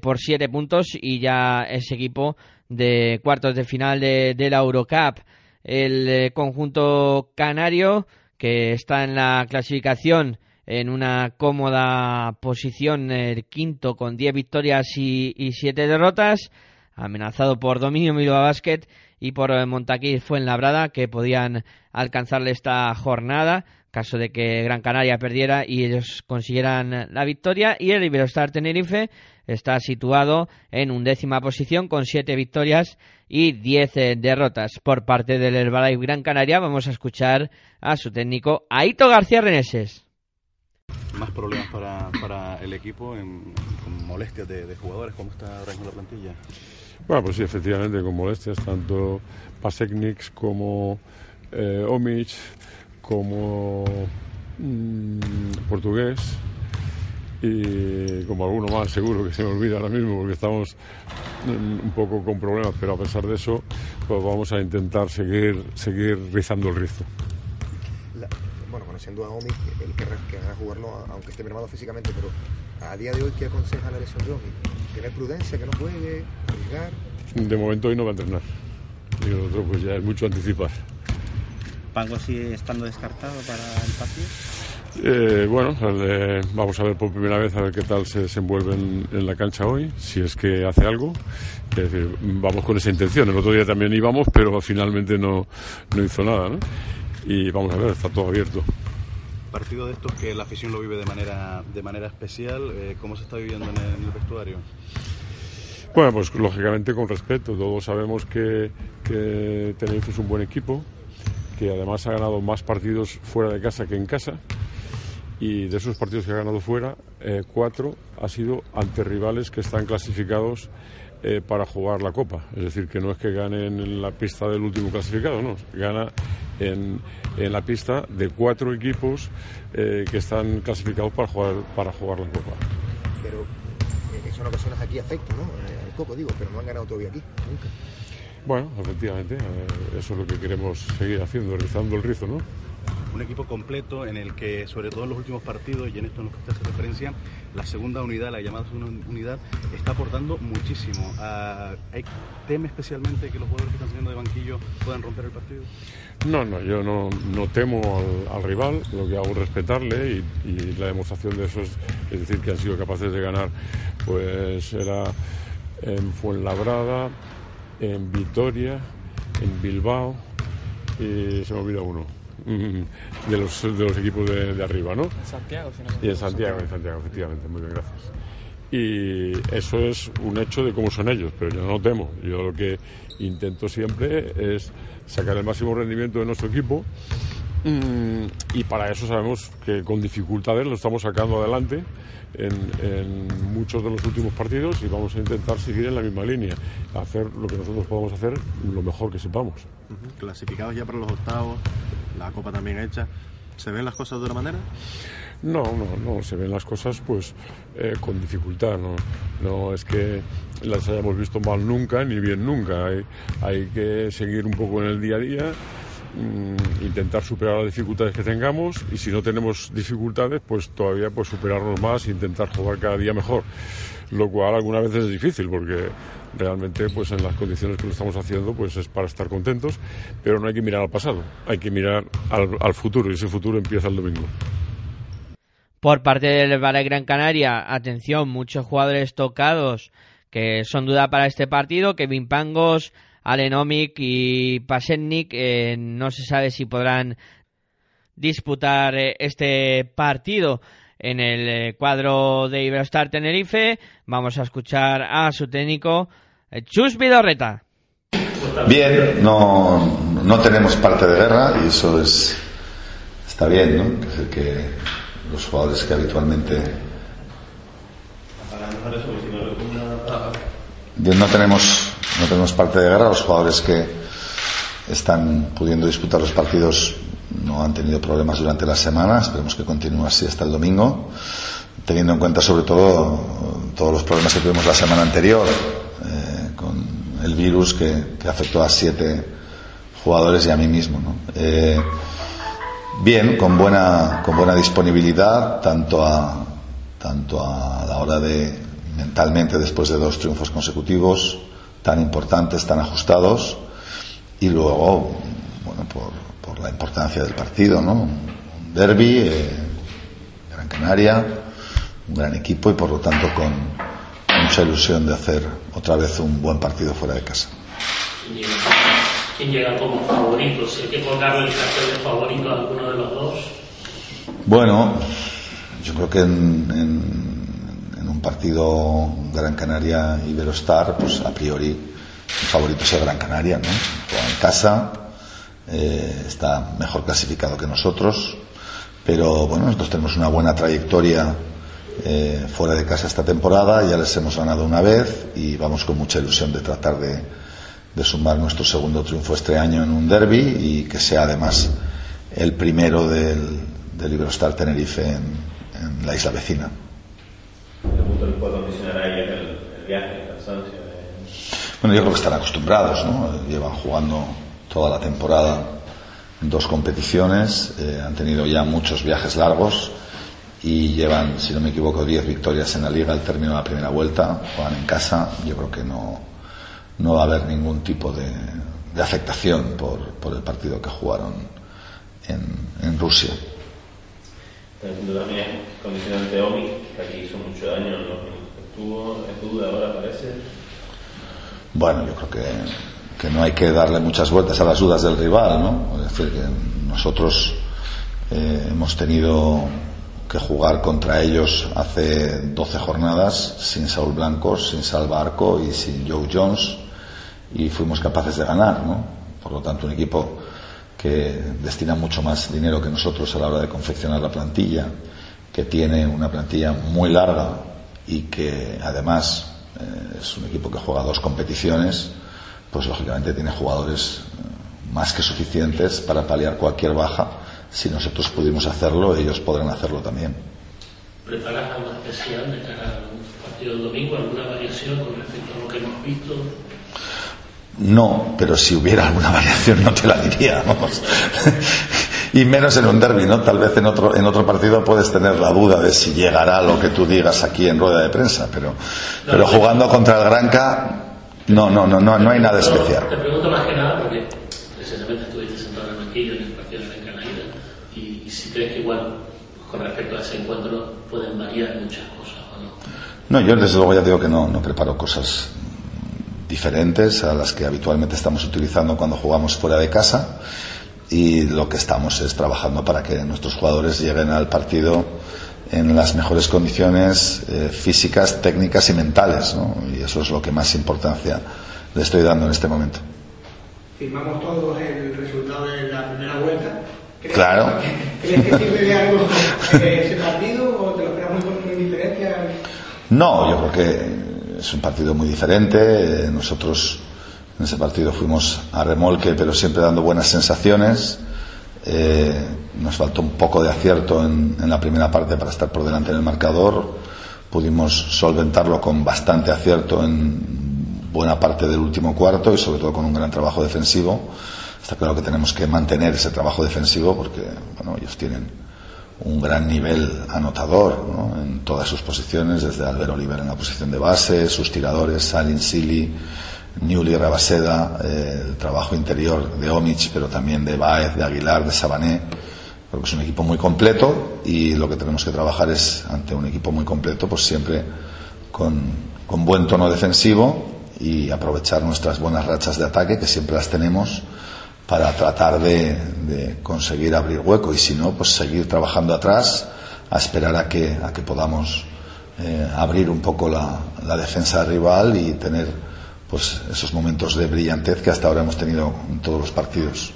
por siete puntos y ya ese equipo de cuartos de final de, de la Eurocup. El conjunto canario que está en la clasificación en una cómoda posición, el quinto con 10 victorias y, y 7 derrotas, amenazado por Dominio Bilbao Basket y por eh, Montaquí Fuenlabrada, que podían alcanzarle esta jornada, caso de que Gran Canaria perdiera y ellos consiguieran la victoria. Y el Iberostar Tenerife está situado en undécima posición con 7 victorias y 10 eh, derrotas. Por parte del Herbalife Gran Canaria vamos a escuchar a su técnico Aito García Reneses más problemas para, para el equipo en, con molestias de, jugadores? ¿Cómo está ahora mismo la plantilla? Bueno, pues sí, efectivamente, con molestias, tanto Pasecniks como eh, Omic, como mmm, portugués y como alguno más seguro que se me olvida ahora mismo porque estamos un poco con problemas, pero a pesar de eso, pues vamos a intentar seguir, seguir rizando el rizo conociendo a Omi, él querrá, querrá jugarlo aunque esté mermado físicamente, pero a día de hoy, ¿qué aconseja la lesión de Omi? ¿Tener prudencia, que no juegue, arriesgar? De momento hoy no va a entrenar. Y otro pues ya es mucho anticipar. ¿Pango sigue estando descartado para el partido? Eh, bueno, eh, vamos a ver por primera vez a ver qué tal se desenvuelve en, en, la cancha hoy, si es que hace algo. Es decir, vamos con esa intención. El otro día también íbamos, pero finalmente no, no hizo nada. ¿no? Y vamos a ver, está todo abierto partido de estos que la afición lo vive de manera, de manera especial, eh, ¿cómo se está viviendo en el, en el, vestuario? Bueno, pues lógicamente con respeto. Todos sabemos que, que Tenerife es un buen equipo, que además ha ganado más partidos fuera de casa que en casa. Y de esos partidos que ha ganado fuera, eh, cuatro ha sido ante rivales que están clasificados eh, para jugar la Copa. Es decir, que no es que gane en la pista del último clasificado, no, gana en, en la pista de cuatro equipos eh, que están clasificados para jugar, para jugar la Copa. Pero eh, eso en ocasiones aquí afecta, ¿no? El Copa, digo, pero no han ganado todavía aquí, nunca. Bueno, efectivamente, eh, eso es lo que queremos seguir haciendo, rizando el rizo, ¿no? Un equipo completo en el que, sobre todo en los últimos partidos, y en esto en lo que usted hace referencia, la segunda unidad, la llamada segunda unidad, está aportando muchísimo. Uh, ¿Teme especialmente que los jugadores que están saliendo de banquillo puedan romper el partido? No, no, yo no, temo al, al, rival, lo que hago es respetarle y, la demostración de eso es, es decir, que han sido capaces de ganar, pues era en Fuenlabrada, en Vitoria, en Bilbao y se me olvida uno de los, de los equipos de, de arriba, ¿no? En Santiago, si no Y en Santiago, en Santiago, efectivamente, muy bien, gracias. Y eso es un hecho de cómo son ellos, pero yo no temo. Yo lo que intento siempre es sacar el máximo rendimiento de nuestro equipo y para eso sabemos que con dificultades lo estamos sacando adelante en, en, muchos de los últimos partidos y vamos a intentar seguir en la misma línea, hacer lo que nosotros podamos hacer lo mejor que sepamos. Uh -huh. Clasificados ya para los octavos, la copa también hecha, ¿se ven las cosas de otra manera? No, no, no, se ven las cosas pues eh, con dificultad, no, no es que las hayamos visto mal nunca ni bien nunca, hay, hay que seguir un poco en el día a día intentar superar las dificultades que tengamos y si no tenemos dificultades pues todavía pues superarnos más e intentar jugar cada día mejor. Lo cual algunas veces es difícil porque realmente pues en las condiciones que lo estamos haciendo pues es para estar contentos pero no hay que mirar al pasado hay que mirar al, al futuro y ese futuro empieza el domingo. Por parte del Valle Gran Canaria atención muchos jugadores tocados que son duda para este partido. Kevin Pangos Alenomic y Pasetnik eh, no se sabe si podrán disputar eh, este partido en el eh, cuadro de Iberostar Tenerife. Vamos a escuchar a su técnico Chus Vidorreta. Bien, no, no tenemos parte de guerra y eso es está bien, ¿no? Que es el que los jugadores que habitualmente no tenemos no tenemos parte de guerra los jugadores que están pudiendo disputar los partidos no han tenido problemas durante la semana esperemos que continúe así hasta el domingo teniendo en cuenta sobre todo todos los problemas que tuvimos la semana anterior eh, con el virus que, afectó a siete jugadores y a mí mismo. Eh, bien, con buena, con buena disponibilidad, tanto a, tanto a la hora de mentalmente después de dos triunfos consecutivos tan importantes, tan ajustados, y luego, bueno, por, por la importancia del partido, ¿no? Un derby, eh, Gran Canaria, un gran equipo y por lo tanto con mucha ilusión de hacer otra vez un buen partido fuera de casa. ¿Quién llega como favorito? Si hay que colocarle el cartel de favorito a alguno de los dos. Bueno, yo creo que en, en, en un partido Gran Canaria y Velostar, pues a priori el favorito es el Gran Canaria, ¿no? Juega en casa, eh, está mejor clasificado que nosotros, pero bueno, nosotros tenemos una buena trayectoria eh, fuera de casa esta temporada, ya les hemos ganado una vez y vamos con mucha ilusión de tratar de, sumar nuestro segundo triunfo este año en un derby y que sea además el primero del, del Iberostar Tenerife en, en, la isla vecina. Bueno, yo creo que están acostumbrados, ¿no? Llevan jugando toda la temporada en dos competiciones, eh, han tenido ya muchos viajes largos y llevan, si no me equivoco, 10 victorias en la liga al término de la primera vuelta, juegan en casa, yo creo que no, no va a haber ningún tipo de, afectación por, por, el partido que jugaron en Rusia. También condicionante OMI, que aquí hizo mucho daño en los estuvo ahora parece. Bueno, yo creo que, que, no hay que darle muchas vueltas a las dudas del rival, ¿no? Es decir, que nosotros eh, hemos tenido que jugar contra ellos hace 12 jornadas sin Saúl Blancos, sin Salva Arco y sin Joe Jones y fuimos capaces de ganar, ¿no? Por lo tanto, un equipo que destina mucho más dinero que nosotros a la hora de confeccionar la plantilla, que tiene una plantilla muy larga y que además eh, es un equipo que juega dos competiciones, pues lógicamente tiene jugadores eh, más que suficientes para paliar cualquier baja. Si nosotros pudimos hacerlo, ellos podrán hacerlo también. ¿Preparas algo especial de cara al partido del domingo? ¿Alguna variación con respecto a lo que hemos visto? No, pero si hubiera alguna variación no te la diría, vamos. y menos en un derby, ¿no? Tal vez en otro, en otro partido puedes tener la duda de si llegará lo que tú digas aquí en rueda de prensa, pero, pero jugando contra el Granca, no, no, no, no, no hay nada especial. Te pregunto más que nada porque precisamente estuviste sentado en el banquillo en el partido de Gran Canaria y, y si crees que igual con respecto a ese encuentro pueden variar muchas cosas o no. No, yo desde luego ya digo que no, no preparo cosas diferentes a las que habitualmente estamos utilizando cuando jugamos fuera de casa y lo que estamos es trabajando para que nuestros jugadores lleguen al partido en las mejores condiciones eh, físicas, técnicas y mentales, ¿no? Y eso es lo que más importancia le estoy dando en este momento. Firmamos todos el resultado de la primera vuelta. ¿Crees claro. Que, ¿Crees que sirve de algo ese partido o te lo esperas muy, muy diferente? No, yo creo que es un partido muy diferente. Nosotros en ese partido fuimos a remolque, pero siempre dando buenas sensaciones. Eh, nos faltó un poco de acierto en, en, la primera parte para estar por delante en el marcador. Pudimos solventarlo con bastante acierto en buena parte del último cuarto y sobre todo con un gran trabajo defensivo. Está claro que tenemos que mantener ese trabajo defensivo porque bueno, ellos tienen un gran nivel anotador ¿no? en todas sus posiciones, desde Albert Oliver en la posición de base, sus tiradores, Salin Sili, Newly Rabaseda, eh, el trabajo interior de Omic, pero también de Baez, de Aguilar, de Sabané, porque es un equipo muy completo y lo que tenemos que trabajar es, ante un equipo muy completo, pues siempre con buen tono defensivo y aprovechar nuestras buenas rachas de ataque, que siempre las tenemos, para tratar de, conseguir abrir hueco y si no, pues seguir trabajando atrás a esperar a que, a que podamos eh, abrir un poco la, la defensa rival y tener pues esos momentos de brillantez que hasta ahora hemos tenido en todos los partidos.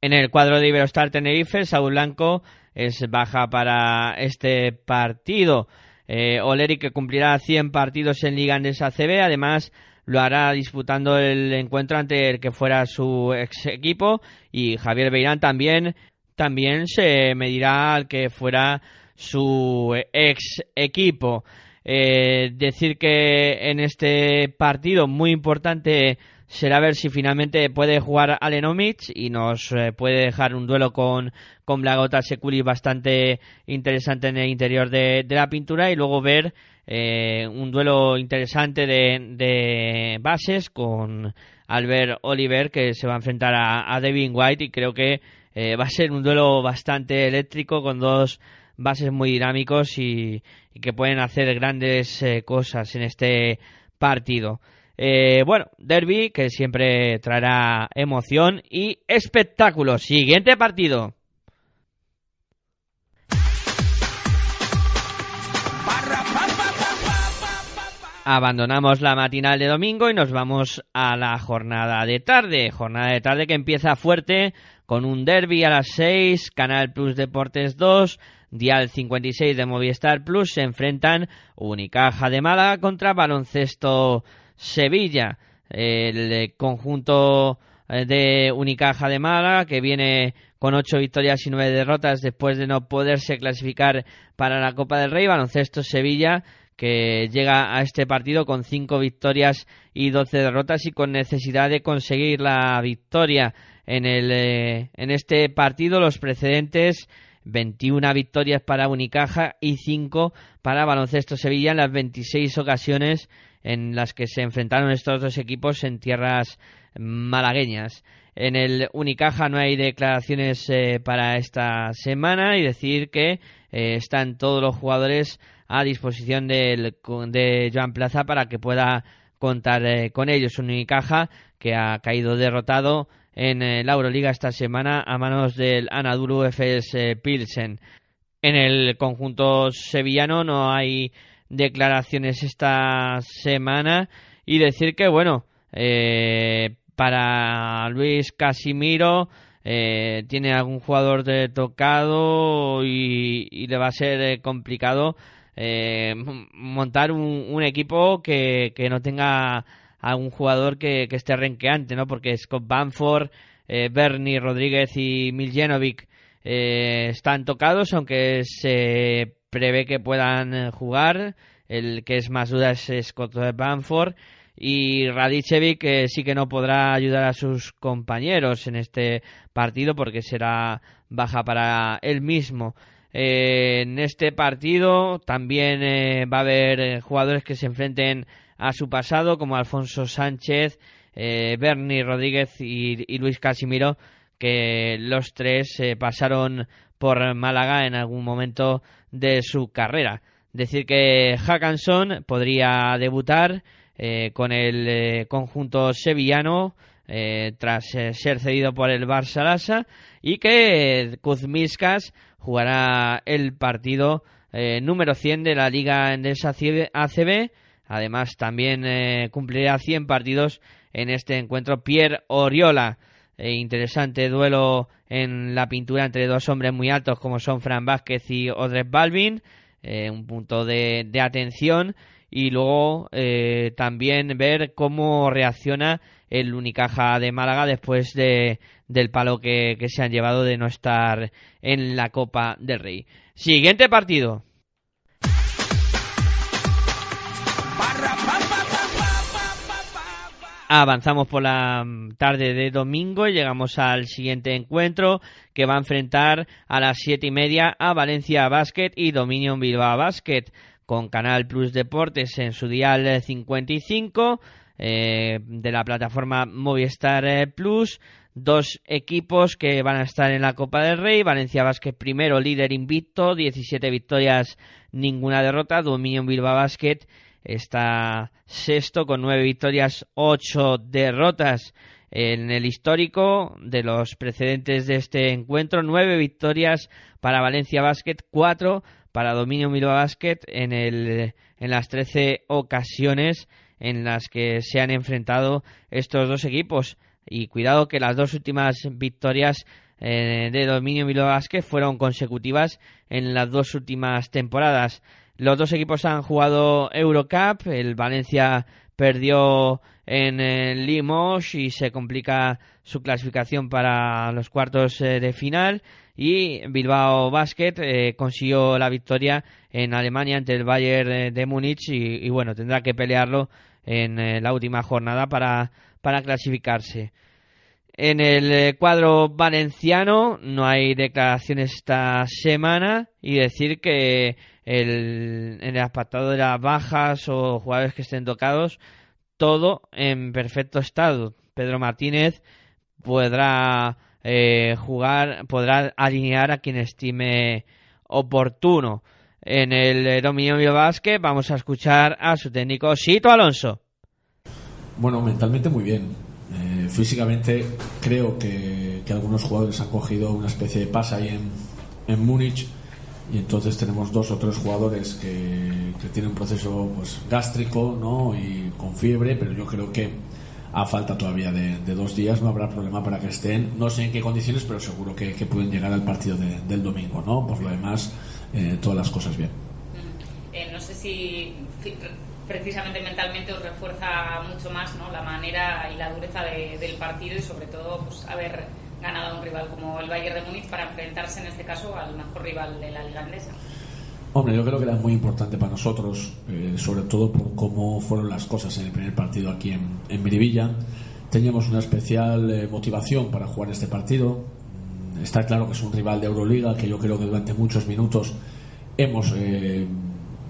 En el cuadro de Iberostar Tenerife, Saúl Blanco es baja para este partido. Eh, Oleri que cumplirá 100 partidos en Liga Andesa CB, además lo hará disputando el encuentro ante el que fuera su ex equipo y Javier Beirán también también se medirá al que fuera su ex equipo. Eh, decir que en este partido muy importante será ver si finalmente puede jugar Alenomic y nos eh, puede dejar un duelo con, con Blagota Seculi bastante interesante en el interior de, la pintura y luego ver eh, un duelo interesante de, bases con Albert Oliver que se va a enfrentar a, Devin White y creo que eh, va a ser un duelo bastante eléctrico con dos bases muy dinámicos y, que pueden hacer grandes cosas en este partido. Eh, bueno, derby que siempre traerá emoción y espectáculo. Siguiente partido. Abandonamos la matinal de domingo y nos vamos a la jornada de tarde. Jornada de tarde que empieza fuerte con un derby a las 6, Canal Plus Deportes 2, Dial 56 de Movistar Plus. Se enfrentan Unicaja de Málaga contra Baloncesto Sevilla, el conjunto eh, de Unicaja de Málaga, que viene con ocho victorias y nueve derrotas después de no poderse clasificar para la Copa del Rey. Baloncesto Sevilla, que llega a este partido con cinco victorias y doce derrotas y con necesidad de conseguir la victoria en, el, eh, en este partido. Los precedentes 21 victorias para Unicaja y 5 para Baloncesto Sevilla en las 26 ocasiones en las que se enfrentaron estos dos equipos en tierras malagueñas. En el Unicaja no hay declaraciones eh, para esta semana y decir que eh, están todos los jugadores a disposición de Joan Plaza para que pueda contar eh, con ellos. Un Unicaja que ha caído derrotado en la Euroliga esta semana a manos del Anadolu FS Pilsen. En el conjunto sevillano no hay declaraciones esta semana y decir que, bueno, eh, para Luis Casimiro eh, tiene algún jugador de tocado y, le va a ser eh, montar un, equipo que, que, no tenga algún jugador que, esté renqueante, ¿no? Porque Scott Banford, Bernie Rodríguez y Miljenovic están tocados, aunque se prevé que puedan eh, jugar. El que es más duda es Scott Banford. Y Radicevic que sí que no podrá ayudar a sus compañeros en este partido porque será baja para él mismo. Eh, en este partido también eh, va a haber jugadores que se enfrenten a su pasado como Alfonso Sánchez, Bernie Rodríguez y, Luis Casimiro que los tres pasaron por Málaga en algún momento de su carrera. Decir que Hackanson podría debutar eh, con el eh, conjunto sevillano eh, tras ser cedido por el Barça Lasa y que Kuzmiskas jugará el partido número 100 de la Liga Endesa ACB. Además, también cumplirá 100 partidos en este encuentro Pierre Oriola. interesante duelo en la pintura entre dos hombres muy altos como son Fran Vázquez y Odres Balvin, eh, un punto de, atención y luego eh, también ver cómo reacciona el Unicaja de Málaga después de, del palo que, que se han llevado de no estar en la Copa del Rey. Siguiente partido. Avanzamos por la tarde de domingo y llegamos al siguiente encuentro que va a enfrentar a las siete y media a Valencia Basket y Dominion Bilbao Basket con Canal Plus Deportes en su dial 55 eh, de la plataforma Movistar eh, Plus. Dos equipos que van a estar en la Copa del Rey. Valencia Basket primero, líder invicto, 17 victorias, ninguna derrota. Dominion Bilbao Basket está sexto con nueve victorias, ocho derrotas en el histórico de los precedentes de este encuentro. Nueve victorias para Valencia Basket, cuatro para Dominio Milo Basket en, el, en las trece ocasiones en las que se han enfrentado estos dos equipos. Y cuidado que las dos últimas victorias eh, de Dominio Milo Basket fueron consecutivas en las dos últimas temporadas. Los dos equipos han jugado Eurocup, el Valencia perdió en Limos y se complica su clasificación para los cuartos eh, de final y Bilbao Basket eh, consiguió la victoria en Alemania ante el Bayern de Múnich y, bueno, tendrá que pelearlo en eh, la última jornada para para clasificarse. En el eh, cuadro valenciano no hay declaraciones esta semana y decir que el, en el apartado de las bajas o jugadores que estén tocados, todo en perfecto estado. Pedro Martínez podrá eh, jugar, podrá alinear a quien estime oportuno. En el dominio Básquet vamos a escuchar a su técnico Sito Alonso. Bueno, mentalmente muy bien. Eh, físicamente creo que, que, algunos jugadores han cogido una especie de pasa ahí en, en Múnich y entonces tenemos dos o tres jugadores que, que tienen un proceso pues, gástrico ¿no? y con fiebre, pero yo creo que a falta todavía de, dos días no habrá problema para que estén, no sé en qué condiciones, pero seguro que, pueden llegar al partido de, del domingo, ¿no? Por lo demás, eh, todas las cosas bien. Eh, no sé si precisamente mentalmente os refuerza mucho más ¿no? la manera y la dureza de, del partido y sobre todo pues, haber ganado a un rival como el Bayern de Múnich para enfrentarse en este caso al mejor rival de la liga andesa. Hombre, yo creo que era muy importante para nosotros, eh, sobre todo por cómo fueron las cosas en el primer partido aquí en, en Miribilla. Teníamos una especial eh, motivación para jugar este partido. Mm, está claro que es un rival de Euroliga, que yo creo que durante muchos minutos hemos eh,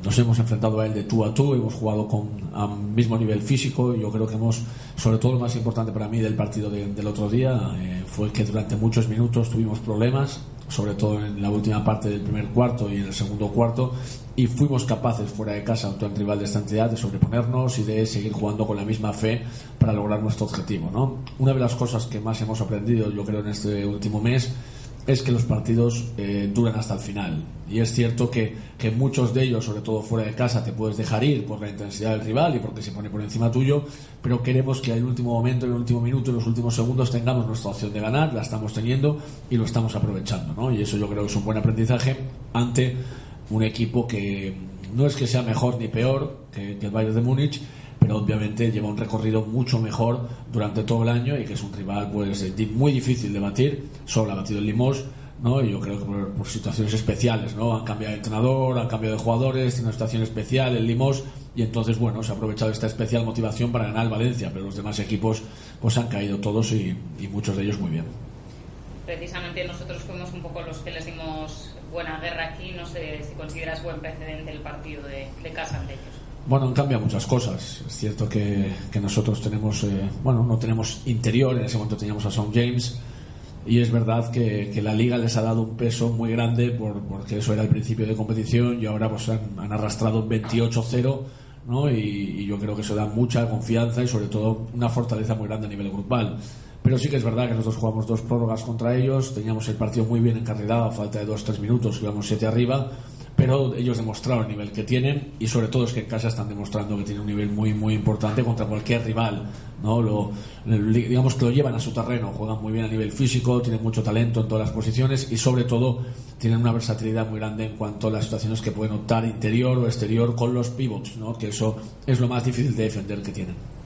nos hemos enfrentado a él de tú a tú, hemos jugado con al mismo nivel físico. Yo creo que hemos, sobre todo lo más importante para mí del partido de, del otro día, eh, fue que durante muchos minutos tuvimos problemas, sobre todo en la última parte del primer cuarto y en el segundo cuarto, y fuimos capaces fuera de casa ante un rival de esta entidad de sobreponernos y de seguir jugando con la misma fe para lograr nuestro objetivo. ¿no? Una de las cosas que más hemos aprendido, yo creo, en este último mes es que los partidos eh, duran hasta el final. Y es cierto que, que, muchos de ellos, sobre todo fuera de casa, te puedes dejar ir por la intensidad del rival y porque se pone por encima tuyo, pero queremos que en el último momento, en el último minuto, en los últimos segundos tengamos nuestra opción de ganar, la estamos teniendo y lo estamos aprovechando. ¿no? Y eso yo creo que es un buen aprendizaje ante un equipo que no es que sea mejor ni peor que, que el Bayern de Múnich, pero obviamente lleva un recorrido mucho mejor durante todo el año y que es un rival pues muy difícil de batir, solo ha batido el Limos, ¿no? Y yo creo que por, situaciones especiales, ¿no? Han cambiado de entrenador, han cambiado de jugadores, tiene una situación especial el Limos y entonces bueno, se ha aprovechado esta especial motivación para ganar el Valencia, pero los demás equipos pues han caído todos y, y muchos de ellos muy bien. Precisamente nosotros fuimos un poco los que les dimos buena guerra aquí, no sé si consideras buen precedente el partido de, de casa ante ellos. Bueno, han cambiado muchas cosas. Es cierto que, que nosotros tenemos, eh, bueno, no tenemos interior, en ese momento teníamos a Son James, y es verdad que, que, la liga les ha dado un peso muy grande por, porque eso era el principio de competición y ahora pues han, han arrastrado un 28-0, ¿no? Y, y, yo creo que eso da mucha confianza y sobre todo una fortaleza muy grande a nivel grupal. Pero sí que es verdad que nosotros jugamos dos prórrogas contra ellos, teníamos el partido muy bien encarrilado a falta de 2-3 minutos, íbamos 7 arriba pero ellos demostraron el nivel que tienen y sobre todo es que en casa están demostrando que tienen un nivel muy muy importante contra cualquier rival no lo digamos que lo llevan a su terreno juegan muy bien a nivel físico tienen mucho talento en todas las posiciones y sobre todo tienen una versatilidad muy grande en cuanto a las situaciones que pueden optar interior o exterior con los pivots no que eso es lo más difícil de defender que tienen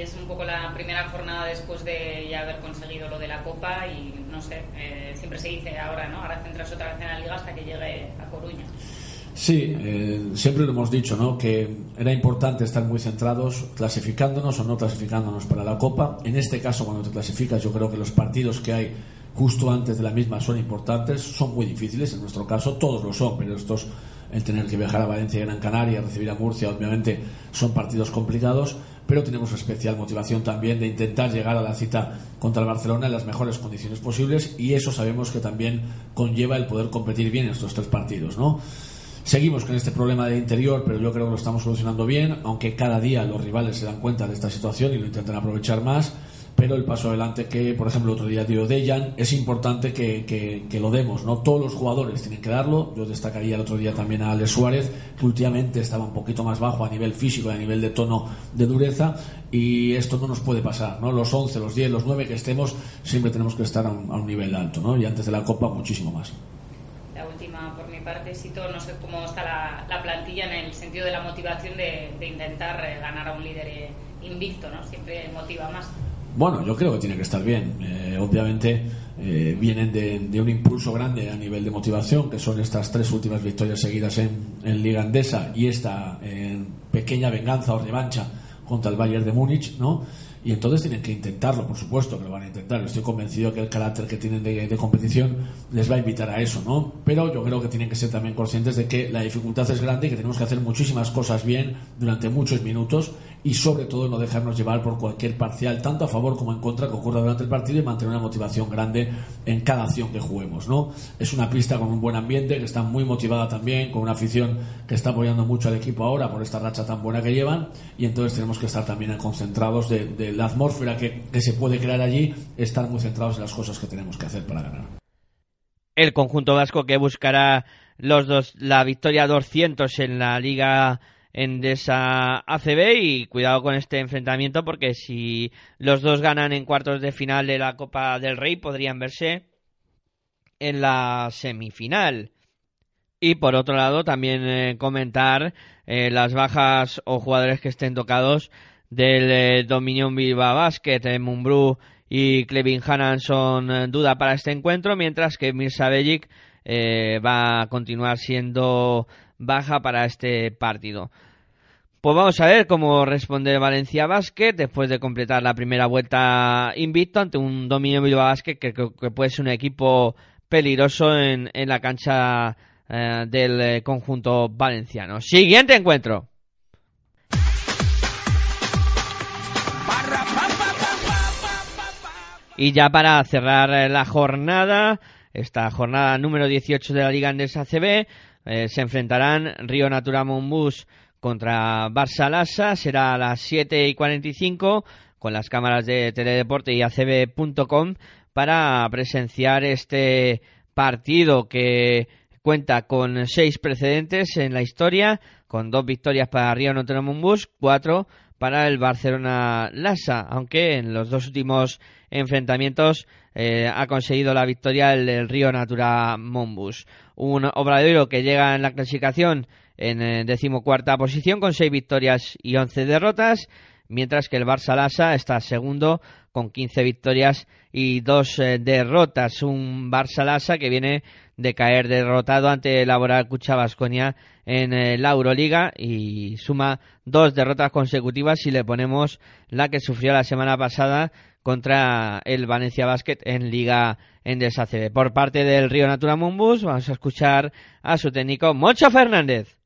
es un poco la primera jornada después de ya haber conseguido lo de la Copa y no sé, eh, siempre se dice ahora, ¿no? Ahora centrarse otra vez en la Liga hasta que llegue a Coruña. Sí, eh, siempre lo hemos dicho, ¿no? Que era importante estar muy centrados clasificándonos o no clasificándonos para la Copa. En este caso, cuando te clasificas, yo creo que los partidos que hay justo antes de la misma son importantes, son muy difíciles, en nuestro caso todos lo son, pero estos el tener que viajar a Valencia y Gran Canaria, recibir a Murcia, obviamente son partidos complicados, pero tenemos especial motivación también de intentar llegar a la cita contra el Barcelona en las mejores condiciones posibles y eso sabemos que también conlleva el poder competir bien en estos tres partidos, ¿no? Seguimos con este problema de interior, pero yo creo que lo estamos solucionando bien, aunque cada día los rivales se dan cuenta de esta situación y lo intentan aprovechar más pero el paso adelante que, por ejemplo, otro día dio Dejan, es importante que, que, lo demos, ¿no? Todos los jugadores tienen que darlo. Yo destacaría el otro día también a Alex Suárez, que últimamente estaba un poquito más bajo a nivel físico y a nivel de tono de dureza, y esto no nos puede pasar, ¿no? Los 11, los 10, los 9 que estemos, siempre tenemos que estar a un, a un nivel alto, ¿no? Y antes de la Copa, muchísimo más. La última, por mi parte, Sito, no sé cómo está la, la plantilla en el sentido de la motivación de, de intentar ganar a un líder invicto, ¿no? Siempre motiva más. Bueno, yo creo que tiene que estar bien. Eh, obviamente eh, vienen de, un impulso grande a nivel de motivación, que son estas tres últimas victorias seguidas en, Liga Andesa y esta pequeña venganza o revancha contra el Bayern de Múnich, ¿no? Y entonces tienen que intentarlo, por supuesto que lo van a intentar. Estoy convencido que el carácter que tienen de, de competición les va a invitar a eso, ¿no? Pero yo creo que tienen que ser también conscientes de que la dificultad es grande y que tenemos que hacer muchísimas cosas bien durante muchos minutos y sobre todo no dejarnos llevar por cualquier parcial, tanto a favor como en contra, que ocurra durante el partido y mantener una motivación grande en cada acción que juguemos. ¿no? Es una pista con un buen ambiente, que está muy motivada también, con una afición que está apoyando mucho al equipo ahora por esta racha tan buena que llevan y entonces tenemos que estar también concentrados de, la atmósfera que, que se puede crear allí, estar muy centrados en las cosas que tenemos que hacer para ganar. El conjunto vasco que buscará los dos, la victoria 200 en la Liga en esa ACB y cuidado con este enfrentamiento porque si los dos ganan en cuartos de final de la Copa del Rey podrían verse en la semifinal. Y por otro lado también eh, comentar eh, las bajas o jugadores que estén tocados del eh, Dominion Bilbao Basket, Mumbrú y Clevin Hannan son duda para este encuentro, mientras que Mirza Bellic va a continuar siendo baja para este partido. Pues vamos a ver cómo responde Valencia Basket después de completar la primera vuelta invicto ante un dominio Bilbao Basket que, que, puede ser un equipo peligroso en, en la cancha eh, del eh, conjunto valenciano. Siguiente encuentro. Y ya para cerrar eh, la jornada, esta jornada número 18 de la Liga Andesa CB, se enfrentarán Río Natura Monbus contra Barça Lassa. Será a las 7 y 45 con las cámaras de Teledeporte y acb.com para presenciar este partido que cuenta con seis precedentes en la historia, con dos victorias para Río Notre Bus, cuatro para el Barcelona Lassa, aunque en los dos últimos enfrentamientos eh, ha conseguido la victoria el, Río Natura Monbus. Un obradero que llega en la clasificación en eh, decimocuarta posición con seis victorias y once derrotas, mientras que el Barça Lassa está segundo con 15 victorias y dos eh, derrotas. Un Barça Lassa que viene de caer derrotado ante el Laboral Cucha Basconia en la Euroliga y suma dos derrotas consecutivas si le ponemos la que sufrió la semana pasada contra el Valencia Basket en Liga Endesa. Por parte del Río Natura Mumbus vamos a escuchar a su técnico Mocho Fernández.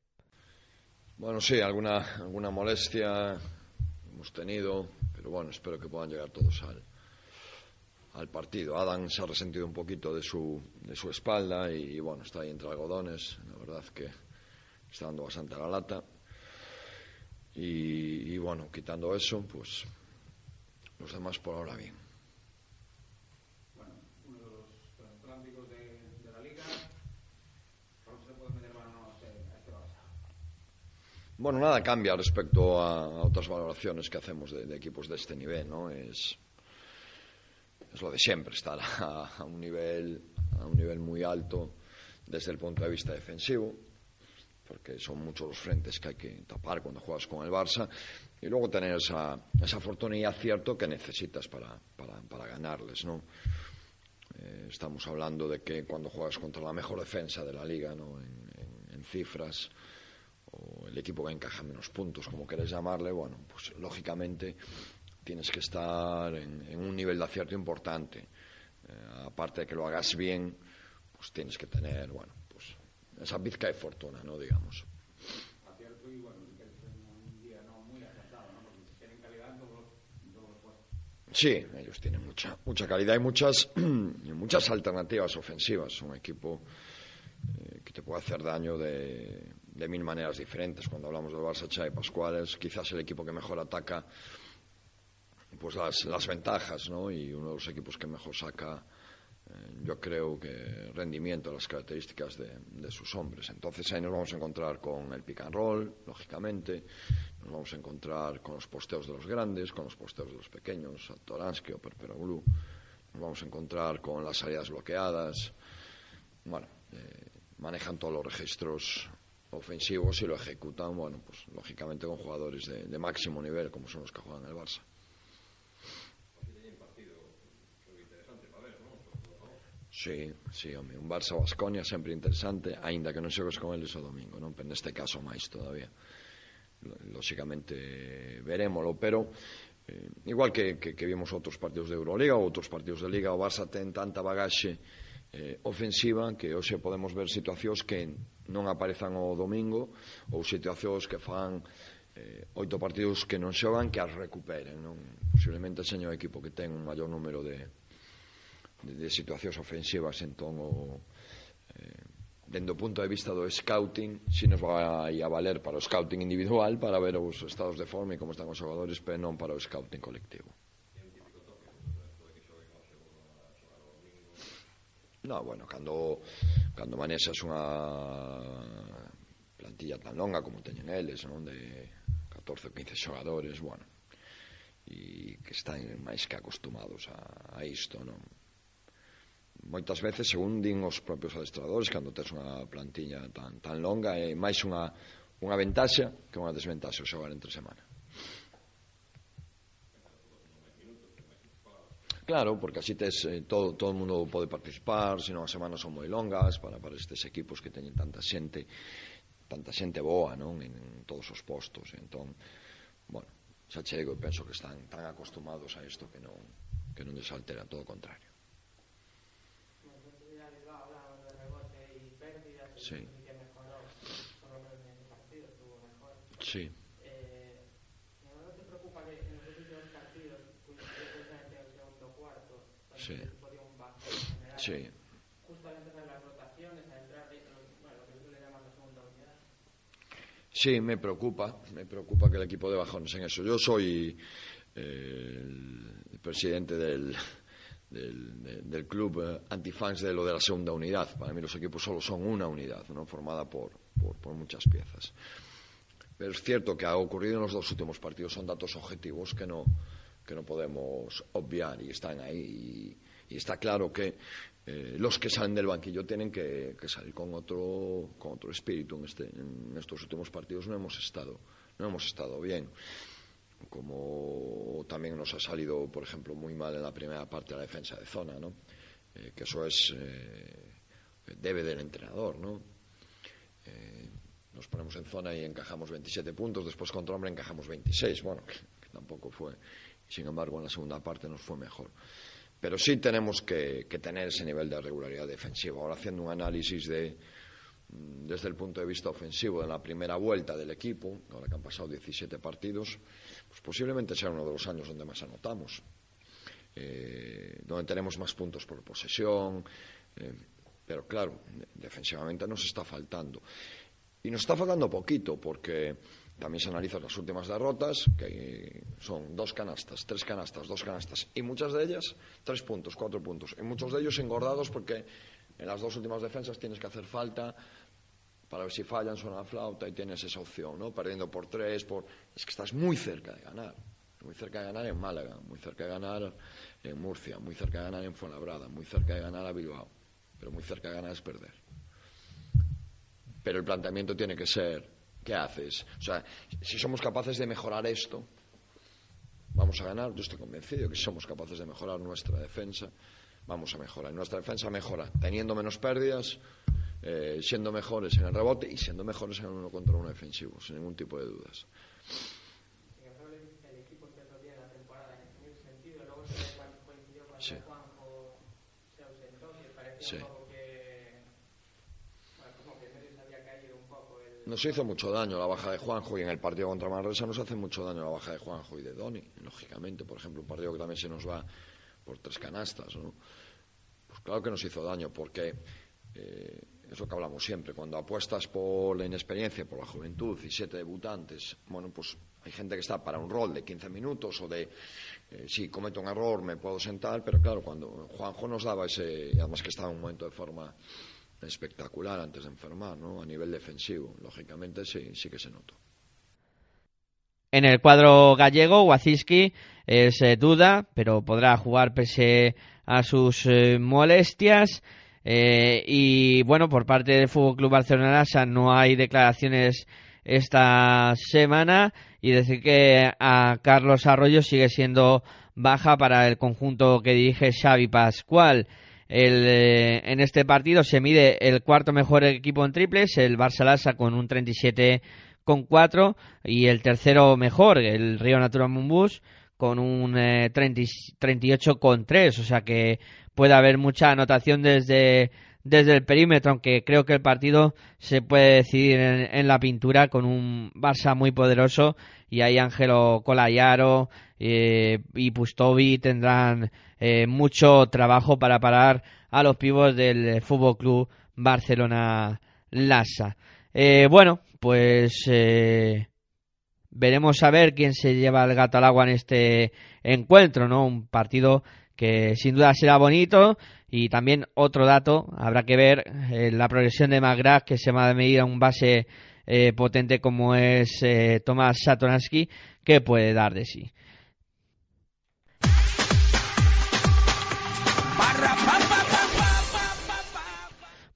Bueno, sí, alguna, alguna molestia hemos tenido, pero bueno, espero que puedan llegar todos al, al partido. Adam se ha resentido un poquito de su, de su espalda y, bueno, está ahí entre algodones. La verdad que está dando bastante la lata. Y, y bueno, quitando eso, pues Los demás por ahora bien. Bueno, uno de los de, de, la liga, ¿cómo se? Bueno, nada cambia respecto a, otras valoraciones que hacemos de, de equipos de este nivel, ¿no? Es, es lo de siempre, estar a, a, un nivel, a un nivel muy alto desde el punto de vista defensivo porque son muchos los frentes que hay que tapar cuando juegas con el Barça, y luego tener esa, fortuna y acierto que necesitas para, ganarles, ¿no? Eh, estamos hablando de que cuando juegas contra la mejor defensa de la liga, ¿no? en cifras, o el equipo que encaja menos puntos, como querés llamarle, bueno, pues lógicamente tienes que estar en, un nivel de acierto importante. Eh, aparte de que lo hagas bien, pues tienes que tener, bueno, esa pizca de fortuna, ¿no? Digamos. Sí, ellos tienen mucha, mucha calidad y muchas, muchas alternativas ofensivas. Un equipo eh, que te puede hacer daño de, de mil maneras diferentes. Cuando hablamos del Barça Chá y Pascuales, quizás el equipo que mejor ataca pues las, las ventajas, ¿no? Y uno de los equipos que mejor saca, yo creo que rendimiento, las características de, de, sus hombres. Entonces ahí nos vamos a encontrar con el pick and roll, lógicamente, nos vamos a encontrar con los posteos de los grandes, con los posteos de los pequeños, Toransky o Perperoglu, nos vamos a encontrar con las salidas bloqueadas, bueno, eh, manejan todos los registros ofensivos y lo ejecutan, bueno, pues lógicamente con jugadores de, máximo nivel, como son los que juegan el Barça. Sí, sí, home, un Barça Basconia sempre interesante, aínda que non xogues con eles o domingo, non? Pero neste caso máis todavía. Lóxicamente verémolo, pero eh, igual que, que, que vimos outros partidos de Euroliga ou outros partidos de Liga, o Barça ten tanta bagaxe eh, ofensiva que hoxe podemos ver situacións que non aparezan o domingo ou situacións que fan eh, oito partidos que non xogan que as recuperen non? posiblemente seño o equipo que ten un maior número de, de, de situacións ofensivas entón o, eh, dendo punto de vista do scouting si nos vai a valer para o scouting individual para ver os estados de forma e como están os xogadores pero non para o scouting colectivo No, bueno, cando, cando manexas unha plantilla tan longa como teñen eles, non? De 14 ou 15 xogadores, bueno, e que están máis que acostumados a, a isto, non? moitas veces, según din os propios adestradores, cando tes unha plantiña tan, tan longa, é máis unha, unha ventaxa que unha desventaxa o xogar entre semana. Claro, porque así tes, eh, todo, todo o mundo pode participar, senón as semanas son moi longas para, para estes equipos que teñen tanta xente tanta xente boa, non? En, en todos os postos. Entón, bueno, xa chego e penso que están tan acostumados a isto que non, que non desaltera, todo o contrario. Sí. Sí. Sí. Sí. Sí, me preocupa, me preocupa que el equipo de bajones en eso. Yo soy eh, el presidente del, del, del, club eh, antifans de lo de la segunda unidad. Para mí los equipos solo son una unidad, ¿no? formada por, por, por muchas piezas. Pero es cierto que ha ocurrido en los dos últimos partidos, son datos objetivos que no, que no podemos obviar y están ahí. Y, y está claro que eh, los que salen del banquillo tienen que, que salir con otro, con otro espíritu. En, este, en estos últimos partidos no hemos estado, no hemos estado bien. Como también nos ha salido, por ejemplo, muy mal en la primera parte de la defensa de zona, ¿no? Eh, que eso es eh, debe del entrenador, ¿no? Eh, nos ponemos en zona y encajamos 27 puntos, después contra hombre encajamos 26, bueno, que, tampoco fue sin embargo, en la segunda parte nos fue mejor. Pero sí tenemos que, tener ese nivel de regularidad defensiva. Ahora, haciendo un análisis de, desde el punto de vista ofensivo de la primera vuelta del equipo, ahora que han pasado 17 partidos, pues posiblemente sea uno de los años donde más anotamos, eh, donde tenemos más puntos por posesión, eh, pero claro, defensivamente nos está faltando. Y nos está faltando poquito, porque también se analizan las últimas derrotas, que son dos canastas, tres canastas, dos canastas, y muchas de ellas tres puntos, cuatro puntos, y muchos de ellos engordados porque en las dos últimas defensas tienes que hacer falta para ver si fallan, suena la flauta y tienes esa opción, ¿no? Perdiendo por tres, por... es que estás muy cerca de ganar, muy cerca de ganar en Málaga, muy cerca de ganar en Murcia, muy cerca de ganar en Fuenlabrada, muy cerca de ganar a Bilbao, pero muy cerca de ganar es perder. Pero el planteamiento tiene que ser ¿qué haces? O sea, si somos capaces de mejorar esto, vamos a ganar. Yo estoy convencido que si somos capaces de mejorar nuestra defensa, vamos a mejorar. Nuestra defensa mejora teniendo menos pérdidas, eh, siendo mejores en el rebote y siendo mejores en el uno contra uno defensivo, sin ningún tipo de dudas. Sí. Sí. Nos hizo mucho daño la baja de Juanjo y en el partido contra Manresa nos hace mucho daño la baja de Juanjo y de Doni, lógicamente. Por ejemplo, un partido que también se nos va por tres canastas, ¿no? Pues claro que nos hizo daño porque eh, es lo que hablamos siempre. Cuando apuestas por la inexperiencia, por la juventud y siete debutantes, bueno, pues hay gente que está para un rol de 15 minutos o de, eh, si cometo un error me puedo sentar, pero claro, cuando Juanjo nos daba ese, además que estaba en un momento de forma espectacular antes de enfermar, ¿no? A nivel defensivo, lógicamente sí, sí que se notó. En el cuadro gallego, Waziski es duda, pero podrá jugar pese a sus eh, molestias. Eh, y bueno, por parte del Fútbol Club Barcelona no hay declaraciones esta semana y decir que a Carlos Arroyo sigue siendo baja para el conjunto que dirige Xavi Pascual. El, eh, en este partido se mide el cuarto mejor equipo en triples, el Barça Lassa con un 37,4 y el tercero mejor, el Río Natura Mumbus, con un eh, 38,3, o sea que puede haber mucha anotación desde, desde el perímetro, aunque creo que el partido se puede decidir en, la pintura con un Barça muy poderoso y ahí Ángelo Colayaro eh, y Pustovi tendrán eh, mucho trabajo para parar a los pibos del Fútbol Club Barcelona Lassa. Eh, bueno, pues veremos a ver quién se lleva el gato al agua en este encuentro, ¿no? Un partido que sin duda será bonito y también otro dato, habrá que ver eh, la progresión de McGrath que se va a medir a un base eh, potente como es eh, Tomás Satoransky, que puede dar de sí.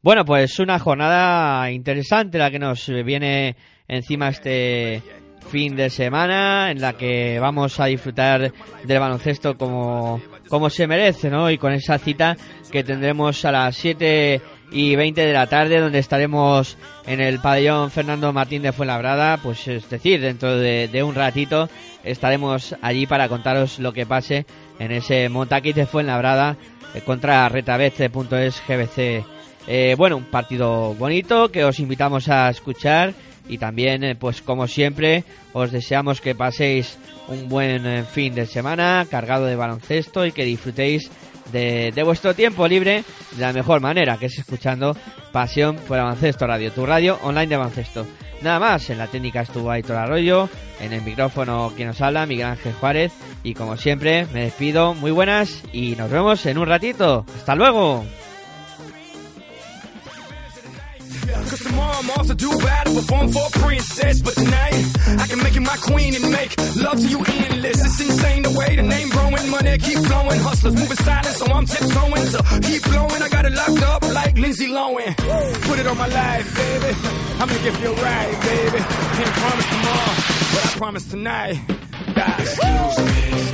Bueno, pues una jornada interesante la que nos viene encima este fin de semana en la que vamos a disfrutar del baloncesto como, como se merece, ¿no? Y con esa cita que tendremos a las 7 y 20 de la tarde, donde estaremos en el pabellón Fernando Martín de Fuenlabrada, pues es decir, dentro de, un ratito estaremos allí para contaros lo que pase en ese Montaquís de Fuenlabrada eh, contra retabece.es GBC. Eh, bueno, un partido bonito que os invitamos a escuchar y también, eh, pues como siempre, os deseamos que paséis un buen eh, fin de semana cargado de baloncesto y que disfrutéis de, vuestro tiempo libre de la mejor manera, que es escuchando Pasión por Baloncesto Radio, tu radio online de baloncesto. Nada más, en la técnica estuvo Aitor Arroyo, en el micrófono quien nos habla, Miguel Ángel Juárez, y como siempre, me despido, muy buenas y nos vemos en un ratito. ¡Hasta luego! Cause tomorrow I'm off to do battle, perform for a princess. But tonight, I can make you my queen and make love to you endless. It's insane the way the name growing, money keep flowing. Hustlers moving silent, so I'm tiptoeing. So keep blowing, I got it locked up like Lindsay Lohan. Put it on my life, baby. I'm gonna give you a ride, baby. Can't promise tomorrow, but I promise tonight. Excuse me.